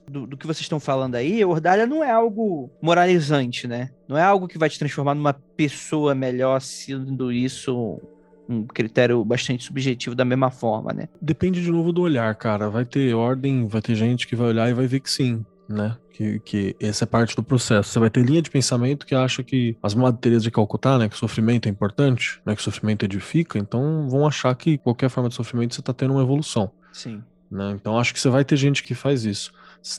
do, do que vocês estão falando aí, a ordalha não é algo moralizante, né? Não é algo que vai te transformar numa pessoa melhor, sendo isso um critério bastante subjetivo da mesma forma, né? Depende de novo do olhar, cara. Vai ter ordem, vai ter gente que vai olhar e vai ver que sim, né? Que, que essa é parte do processo. Você vai ter linha de pensamento que acha que as Teresa de Calcutá, né? Que sofrimento é importante, né? Que sofrimento edifica, então vão achar que qualquer forma de sofrimento você tá tendo uma evolução. Sim. né? Então acho que você vai ter gente que faz isso.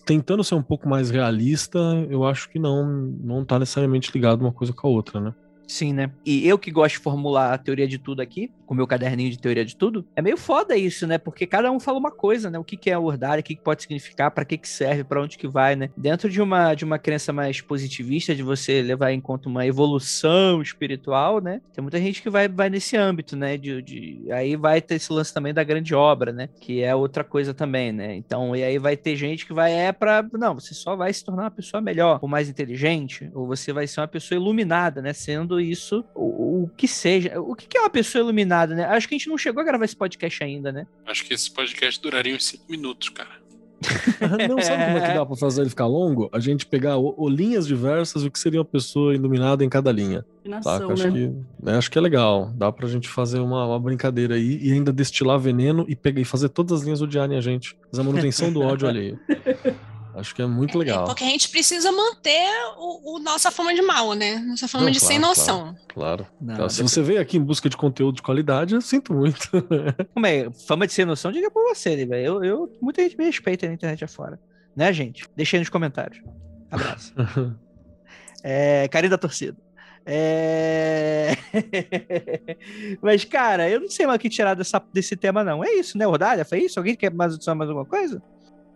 Tentando ser um pouco mais realista, eu acho que não, não tá necessariamente ligado uma coisa com a outra, né? Sim, né? E eu que gosto de formular a teoria de tudo aqui, com meu caderninho de teoria de tudo, é meio foda isso, né? Porque cada um fala uma coisa, né? O que que é a ordalha, o que que pode significar, pra que que serve, pra onde que vai, né? Dentro de uma de uma crença mais positivista de você levar em conta uma evolução espiritual, né? Tem muita gente que vai, vai nesse âmbito, né? De, de aí vai ter esse lance também da grande obra, né? Que é outra coisa também, né? Então, e aí vai ter gente que vai é pra não, você só vai se tornar uma pessoa melhor, ou mais inteligente, ou você vai ser uma pessoa iluminada, né? Sendo isso o, o que seja. O que que é uma pessoa iluminada, né? Acho que a gente não chegou a gravar esse podcast ainda, né? Acho que esse podcast duraria uns 5 minutos, cara. [LAUGHS] Não sabe como é que dá pra fazer ele ficar longo? A gente pegar o, o linhas diversas, o que seria uma pessoa iluminada em cada linha. Saca? Acho, né? que, né, acho que é legal. Dá pra gente fazer uma, uma brincadeira aí e ainda destilar veneno e pegar e fazer todas as linhas odiarem a gente. Fazer a manutenção do ódio alheio. [LAUGHS] Acho que é muito legal. Porque a gente precisa manter o, o nossa fama de mal, né? Nossa fama Não, de sem claro, noção. Claro. Não, Então, se você veio aqui em busca de conteúdo de qualidade, eu sinto muito. [LAUGHS] Como é? Fama de sem noção, diga por você, né, velho? Eu, eu, muita gente me respeita na internet afora. Né, gente? Deixa aí nos comentários. Abraço. [LAUGHS] É, carinho da torcida. É... [LAUGHS] Mas, cara, eu não sei mais o que tirar dessa, desse tema, não. É isso, né, Ordalha? Foi isso? Alguém quer mais adicionar mais alguma coisa?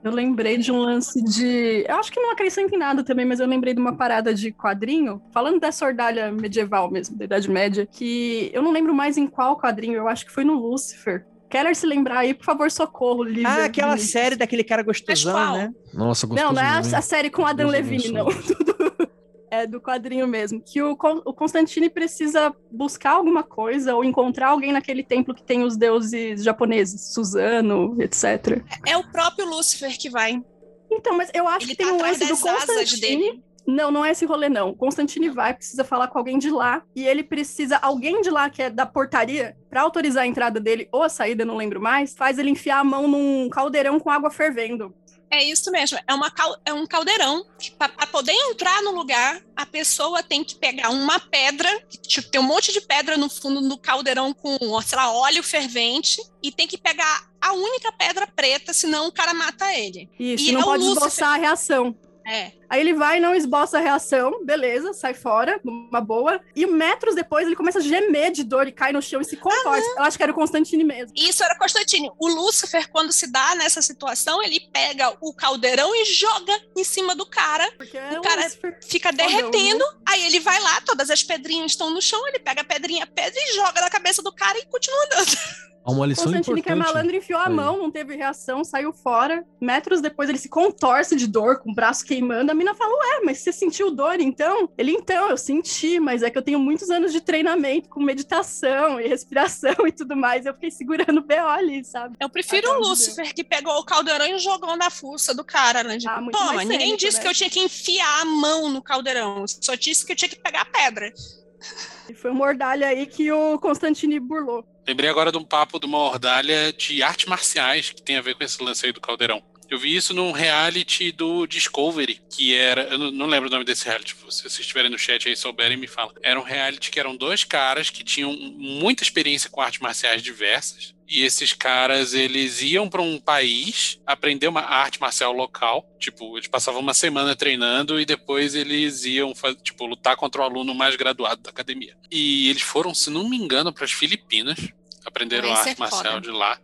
Eu lembrei de um lance de. Eu acho que não acrescenta em nada também, mas eu lembrei de uma parada de quadrinho, falando dessa ordalha medieval mesmo, da Idade Média, que eu não lembro mais em qual quadrinho, eu acho que foi no Lucifer. Keller se lembrar aí, por favor, socorro, Lívia. Ah, aquela série daquele cara gostosão, né? Nossa, gostoso. Não, não é a, a série com Adam Levine, não. Tudo [LAUGHS] é do quadrinho mesmo. Que o, o Constantine precisa buscar alguma coisa ou encontrar alguém naquele templo que tem os deuses japoneses, Suzano, etc. É o próprio Lúcifer que vai. Então, mas eu acho Ele que tem tá um atrás lance do Constantine. Não, não é esse rolê, não. Constantine vai, precisa falar com alguém de lá, e ele precisa, alguém de lá, que é da portaria, pra autorizar a entrada dele ou a saída, não lembro mais, faz ele enfiar a mão num caldeirão com água fervendo. É isso mesmo. É, uma, é um caldeirão. Para poder entrar no lugar, a pessoa tem que pegar uma pedra, tipo, tem um monte de pedra no fundo do caldeirão com, sei lá, óleo fervente, e tem que pegar a única pedra preta, senão o cara mata ele. Isso, E não é pode Lúcifer. esboçar a reação. É. Aí ele vai, não esboça a reação, beleza, sai fora, numa boa. E metros depois ele começa a gemer de dor e cai no chão e se contorce. Eu acho que era o Constantine mesmo. Isso era Constantine. O Lúcifer, quando se dá nessa situação, ele pega o caldeirão e joga em cima do cara, Porque é O cara Lúcifer. fica Fodão, derretendo. Aí ele vai lá, todas as pedrinhas estão no chão, ele pega a pedrinha, pedra e joga na cabeça do cara e continua andando. [LAUGHS] Há uma lição Constantine, que é importante. malandro, enfiou a aí. mão, não teve reação, saiu fora. Metros depois ele se contorce de dor, com o braço queimando. A mina fala, ué, mas você sentiu dor então? Ele, então, eu senti, mas é que eu tenho muitos anos de treinamento com meditação e respiração [LAUGHS] e tudo mais. Eu fiquei segurando o BO ali, sabe? Eu prefiro Até o Lúcifer, que pegou o caldeirão e jogou na fuça do cara, né? Tipo, Ah, muito Toma, mais ninguém disse né? que eu tinha que enfiar a mão no caldeirão. Só disse que eu tinha que pegar a pedra. E foi uma mordalha aí que o Constantine burlou. Lembrei agora de um papo de uma ordalha de artes marciais que tem a ver com esse lance aí do caldeirão. Eu vi isso num reality do Discovery, que era. Eu não- não lembro o nome desse reality. Se vocês estiverem no chat aí souberem, me falam. Era um reality que eram dois caras que tinham muita experiência com artes marciais diversas. E esses caras, eles iam para um país aprender uma arte marcial local. Tipo, eles passavam uma semana treinando e depois eles iam, tipo, lutar contra o aluno mais graduado da academia. E eles foram, se não me engano, para as Filipinas. Aprenderam a Esse é arte marcial de lá.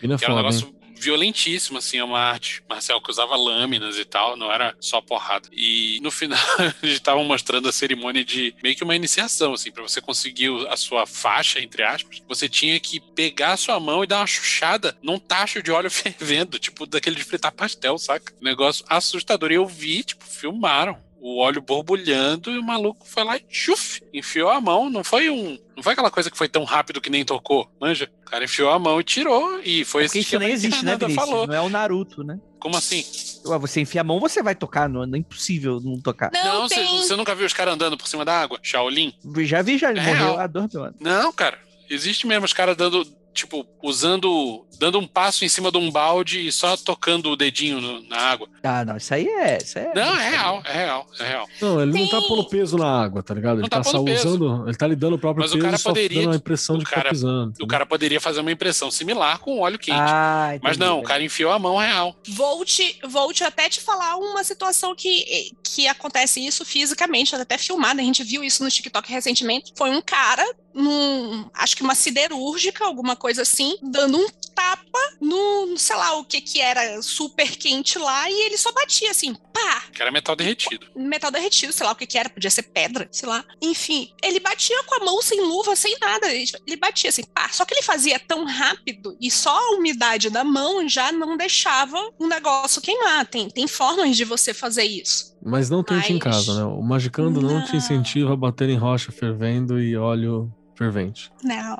Pina Que era um negócio violentíssimo, assim, é uma arte marcial que usava lâminas e tal, não era só porrada. E no final [LAUGHS] eles estavam mostrando a cerimônia de meio que uma iniciação, assim, para você conseguir a sua faixa, entre aspas, você tinha que pegar a sua mão e dar uma chuchada num tacho de óleo [LAUGHS] fervendo, tipo daquele de fritar pastel, saca? Negócio assustador. E eu vi, tipo, filmaram. O óleo borbulhando e o maluco foi lá e chuf, enfiou a mão. Não foi um. Não foi aquela coisa que foi tão rápido que nem tocou, manja? O cara enfiou a mão e tirou. E foi Porque esse isso nem existe, né, Vinícius? falou. Não é o Naruto, né? Como assim? Ué, Você enfia a mão, você vai tocar, não, não é impossível não tocar. Não, você, tem. você nunca viu os caras andando por cima da água? Shaolin? Já vi, já É morreu real. há dois mil anos. Não, cara. Existe mesmo os caras dando, tipo, usando. dando um passo em cima de um balde e só tocando o dedinho no- na água. Ah, não, isso aí é. Isso é Não, é real, é real, é real. Não, ele não tá Sim. pondo peso na água, tá ligado? Ele Não tá, tá só peso. usando. Ele tá lidando o próprio Mas o peso cara e só poderia- dando a impressão o de que cara- tá pisando. O entendeu? cara poderia fazer uma impressão similar com óleo quente. Ah, Mas entendi, não, o cara enfiou a mão real. Vou te, vou te até te falar uma situação que, que acontece isso fisicamente, até filmada, a gente viu isso no TikTok recentemente. Foi um cara, num, acho que uma siderúrgica, alguma coisa assim, dando um tapa no, sei lá, o que que era super quente lá, e ele só batia assim, pá, Que era metal derretido. metal derretido, sei lá o que que era, podia ser pedra, sei lá. Enfim, ele batia com a mão sem luva, sem nada. Ele batia assim, pá. Só que ele fazia tão rápido e só a umidade da mão já não deixava o negócio queimar. Tem, tem formas de você fazer isso. Mas não tente em Mas- casa, né? O Magicando não, te Não. incentiva a bater em rocha fervendo e óleo fervente. Não.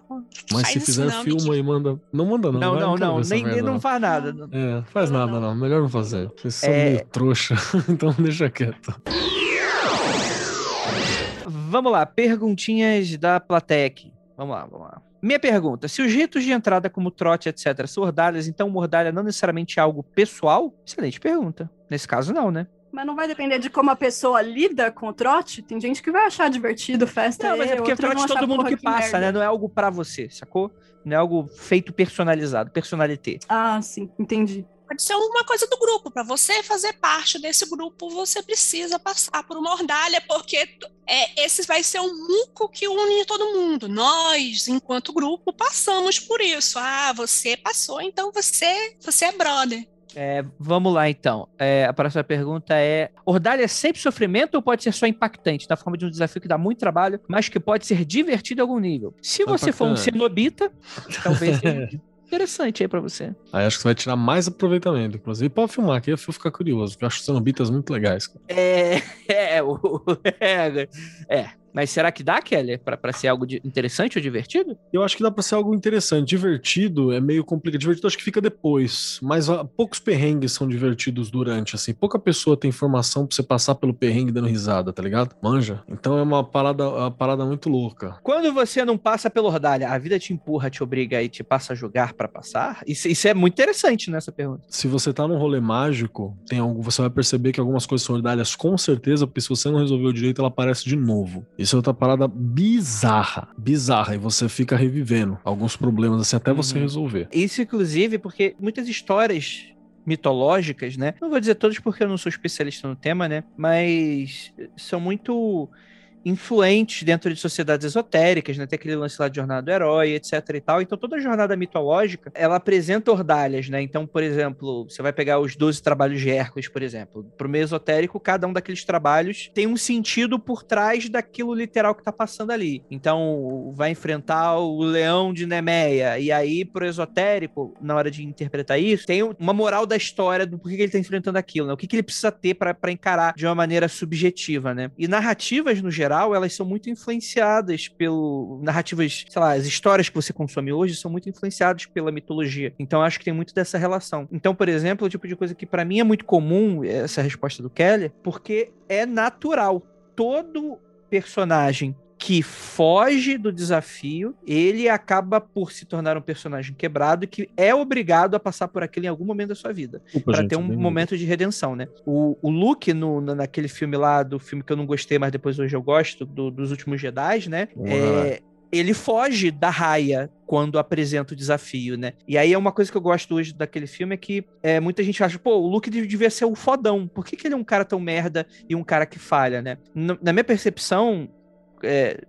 Mas faz se isso fizer, não, filma Miki. e manda. Não manda, não. Não, vai, não, não. Nem, merda, não faz nada. não. É, faz Não, nada, não. não. Melhor não fazer. Vocês são É. meio trouxa, [LAUGHS] então deixa quieto. Vamos lá, perguntinhas da aqui. Vamos lá, vamos lá. Minha pergunta: se os ritos de entrada, como trote, etc., são ordalhas, então mordalha não necessariamente é algo pessoal? Excelente pergunta. Nesse caso, não, né? Mas não vai depender de como a pessoa lida com o trote? Tem gente que vai achar divertido festa. Não, mas é porque trote todo mundo "Porra, que passa, merda." né? Não é algo pra você, sacou? Não é algo feito personalizado, personalité. Ah, sim, entendi. Pode ser uma coisa do grupo. Para você fazer parte desse grupo, você precisa passar por uma ordalha, porque é, esse vai ser um muco que une todo mundo. Nós, enquanto grupo, passamos por isso. Ah, você passou, então você, você é brother. É, vamos lá, então. É, a próxima pergunta é: Ordalha é sempre sofrimento ou pode ser só impactante, na forma de um desafio que dá muito trabalho, mas que pode ser divertido em algum nível? Se você for um impactante. cenobita, [LAUGHS] talvez seja interessante aí pra você. Aí acho que você vai tirar mais aproveitamento. Inclusive, pode filmar, que eu vou ficar curioso, porque eu acho cenobitas muito legais. cara. É, [LAUGHS] é, o- [LAUGHS] é, é. Mas será que dá, Kelly, pra, pra ser algo de- interessante ou divertido? Eu acho que dá pra ser algo interessante. Divertido é meio complicado. Divertido acho que fica depois. Mas poucos perrengues são divertidos durante, assim. Pouca pessoa tem informação pra você passar pelo perrengue dando risada, tá ligado? Manja. Então é uma parada, uma parada muito louca. Quando você não passa pela ordalha, a vida te empurra, te obriga e te passa a jogar pra passar? Isso, isso é muito interessante nessa pergunta. Se você tá num rolê mágico, tem algo, você vai perceber que algumas coisas são ordalhas com certeza, porque se você não resolveu direito, ela aparece de novo. Isso é outra parada bizarra. Bizarra. E você fica revivendo alguns problemas assim até você Uhum. resolver. Isso, inclusive, porque muitas histórias mitológicas, né? Não vou dizer todas porque eu não sou especialista no tema, né? Mas são muito influentes dentro de sociedades esotéricas, né? Tem aquele lance lá de jornada do herói, etc e tal. Então toda jornada mitológica, ela apresenta ordalhas, né? Então, por exemplo, você vai pegar os 12 trabalhos de Hércules, por exemplo. Pro meio esotérico, cada um daqueles trabalhos tem um sentido por trás daquilo literal que tá passando ali. Então, vai enfrentar o leão de Nemeia, e aí pro esotérico, na hora de interpretar isso, tem uma moral da história do porquê que ele tá enfrentando aquilo, né? O que, que ele precisa ter para encarar de uma maneira subjetiva, né? E narrativas, no geral, elas são muito influenciadas pelo... Narrativas, sei lá, as histórias que você consome hoje são muito influenciadas pela mitologia. Então, acho que tem muito dessa relação. Então, por exemplo, o tipo de coisa que para mim é muito comum, essa resposta do Keller, porque é natural. Todo personagem que foge do desafio, ele acaba por se tornar um personagem quebrado que é obrigado a passar por aquilo em algum momento da sua vida. para ter um momento de redenção, né? O, o Luke, no, naquele filme lá, do filme que eu não gostei, mas depois hoje eu gosto, do, dos últimos Jedi, né? É, ele foge da raia quando apresenta o desafio, né? E aí é uma coisa que eu gosto hoje daquele filme é que é, muita gente acha, pô, o Luke devia ser o fodão. Por que, que ele é um cara tão merda e um cara que falha, né? Na minha percepção, é,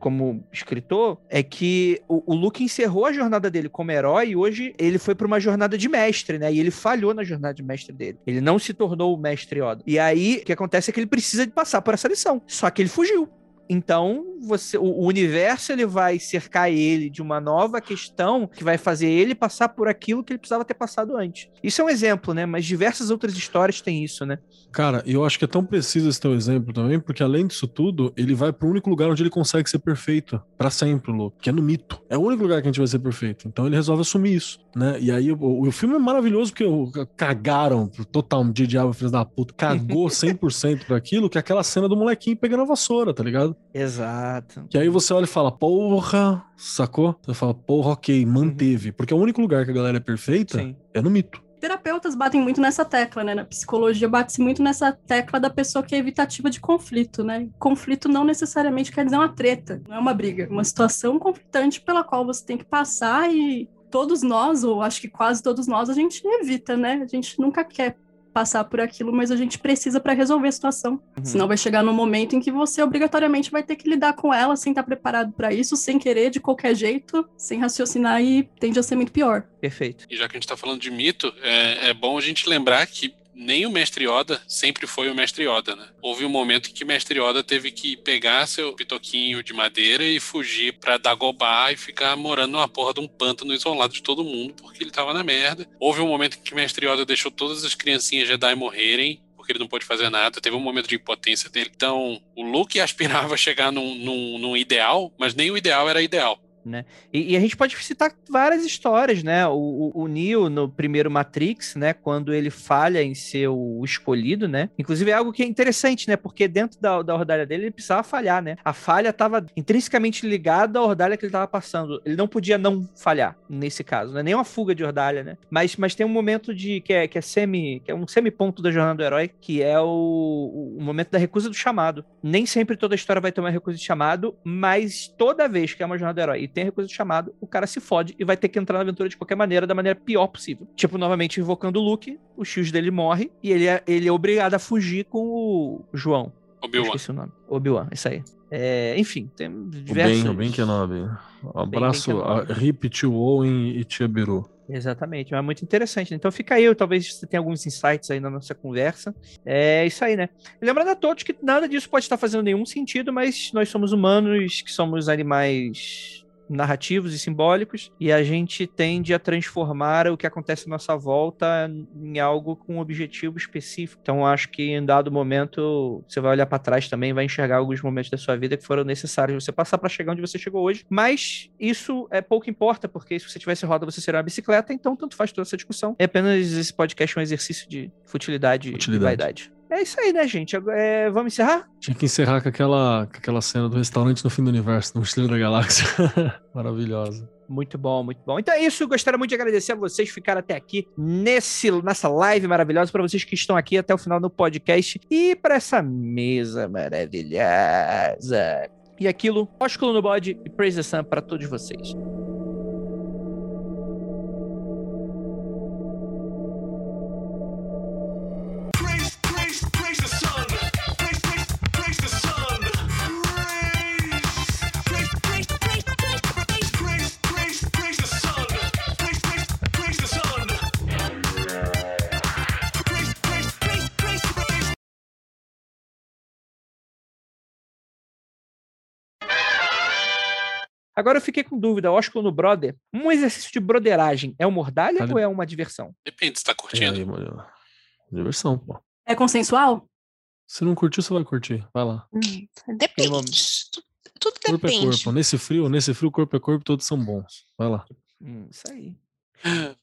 como escritor, é que o, o, Luke encerrou a jornada dele como herói e hoje ele foi para uma jornada de mestre, né? E ele falhou na jornada de mestre dele. Ele não se tornou o mestre Yoda. E aí, o que acontece é que ele precisa de passar por essa lição. Só que ele fugiu. Então, você, o, o, universo ele vai cercar ele de uma nova questão que vai fazer ele passar por aquilo que ele precisava ter passado antes. Isso é um exemplo, né? Mas diversas outras histórias têm isso, né? Cara, eu acho que é tão preciso esse teu exemplo também, porque além disso tudo, ele vai para o único lugar onde ele consegue ser perfeito para sempre, Lu, que é no mito. É o único lugar que a gente vai ser perfeito. Então ele resolve assumir isso, né? E aí o, o filme é maravilhoso porque cagaram total de diabo, filho da puta, cagou [LAUGHS] 100% para aquilo, que é aquela cena do molequinho pegando a vassoura, tá ligado? Exato. Que aí você olha e fala, porra, sacou? Você fala, porra, ok, manteve. Uhum. Porque é o único lugar que a galera é perfeita Sim. é no mito. Terapeutas batem muito nessa tecla, né? Na psicologia bate-se muito nessa tecla da pessoa que é evitativa de conflito, né? Conflito não necessariamente quer dizer uma treta, não é uma briga, uma situação conflitante pela qual você tem que passar e todos nós, ou acho que quase todos nós, a gente evita, né? A gente nunca quer passar por aquilo, mas a gente precisa para resolver a situação. Uhum. Senão vai chegar no momento em que você obrigatoriamente vai ter que lidar com ela sem estar preparado para isso, sem querer, de qualquer jeito, sem raciocinar e tende a ser muito pior. Perfeito. E já que a gente está falando de mito, é, é bom a gente lembrar que nem o mestre Yoda sempre foi o mestre Yoda, né? Houve um momento em que o mestre Yoda teve que pegar seu pitoquinho de madeira e fugir para Dagobah e ficar morando numa porra de um pântano isolado de todo mundo porque ele tava na merda. Houve um momento em que o mestre Yoda deixou todas as criancinhas Jedi morrerem porque ele não pôde fazer nada. Teve um momento de impotência dele. Então, o Luke [LAUGHS] aspirava chegar num, num, num ideal, mas nem o ideal era ideal. Né? E, e, a gente pode citar várias histórias, né? O, o, o, Neo no primeiro Matrix, né? Quando ele falha em ser o escolhido, né? Inclusive é algo que é interessante, né? Porque dentro da, da ordalha dele ele precisava falhar, né? A falha estava intrinsecamente ligada à ordalha que ele estava passando. Ele não podia não falhar nesse caso, não é nem uma fuga de ordalha, né? Mas, mas tem um momento de que é, que é semi, que é um semi-ponto da jornada do herói, que é o, o momento da recusa do chamado. Nem sempre toda a história vai ter uma recusa de chamado, mas toda vez que é uma jornada do herói tem a recusa de chamado, o cara se fode e vai ter que entrar na aventura de qualquer maneira, da maneira pior possível. Tipo, novamente invocando o Luke, o X dele morre e ele é, ele é obrigado a fugir com o João. Obi-Wan. Esqueci o nome. Obi-Wan, isso aí. É, enfim, tem diversos... O Ben, o ben Kenobi. Um abraço a Rip, Tio Owen e Tia Biru. Exatamente, é muito interessante. Né? Então fica aí, talvez você tenha alguns insights aí na nossa conversa. É isso aí, né? lembrando a todos que nada disso pode estar fazendo nenhum sentido, mas nós somos humanos, que somos animais narrativos e simbólicos, e a gente tende a transformar o que acontece à nossa volta em algo com um objetivo específico. Então, acho que em dado momento você vai olhar para trás também, vai enxergar alguns momentos da sua vida que foram necessários você passar para chegar onde você chegou hoje. Mas isso é pouco importa, porque se você tivesse roda, você seria uma bicicleta, então tanto faz toda essa discussão. É apenas esse podcast um exercício de futilidade, futilidade. e vaidade. É isso aí, né, gente? É, vamos encerrar? Tinha que encerrar com aquela, com aquela cena do restaurante no fim do universo, no Mochileiro da Galáxia. [LAUGHS] Maravilhosa. Muito bom, muito bom. Então é isso, gostaria muito de agradecer a vocês que ficaram até aqui nesse, nessa live maravilhosa, para vocês que estão aqui até o final do podcast e para essa mesa maravilhosa. E aquilo, ósculo no bode e praise the sun para todos vocês. Agora eu fiquei com dúvida, Oscar no Brother. Um exercício de broderagem é uma ordalha Cara, ou é uma diversão? Depende se tá É, curtindo. aí, mano. Diversão, pô. É consensual? Se não curtiu, você vai curtir. Vai lá. Depende. uma- Tu- Tudo Corpo é depende. corpo. Nesse frio, nesse frio, corpo é corpo, todos são bons. Vai lá. Hum, isso aí. [SIGHS]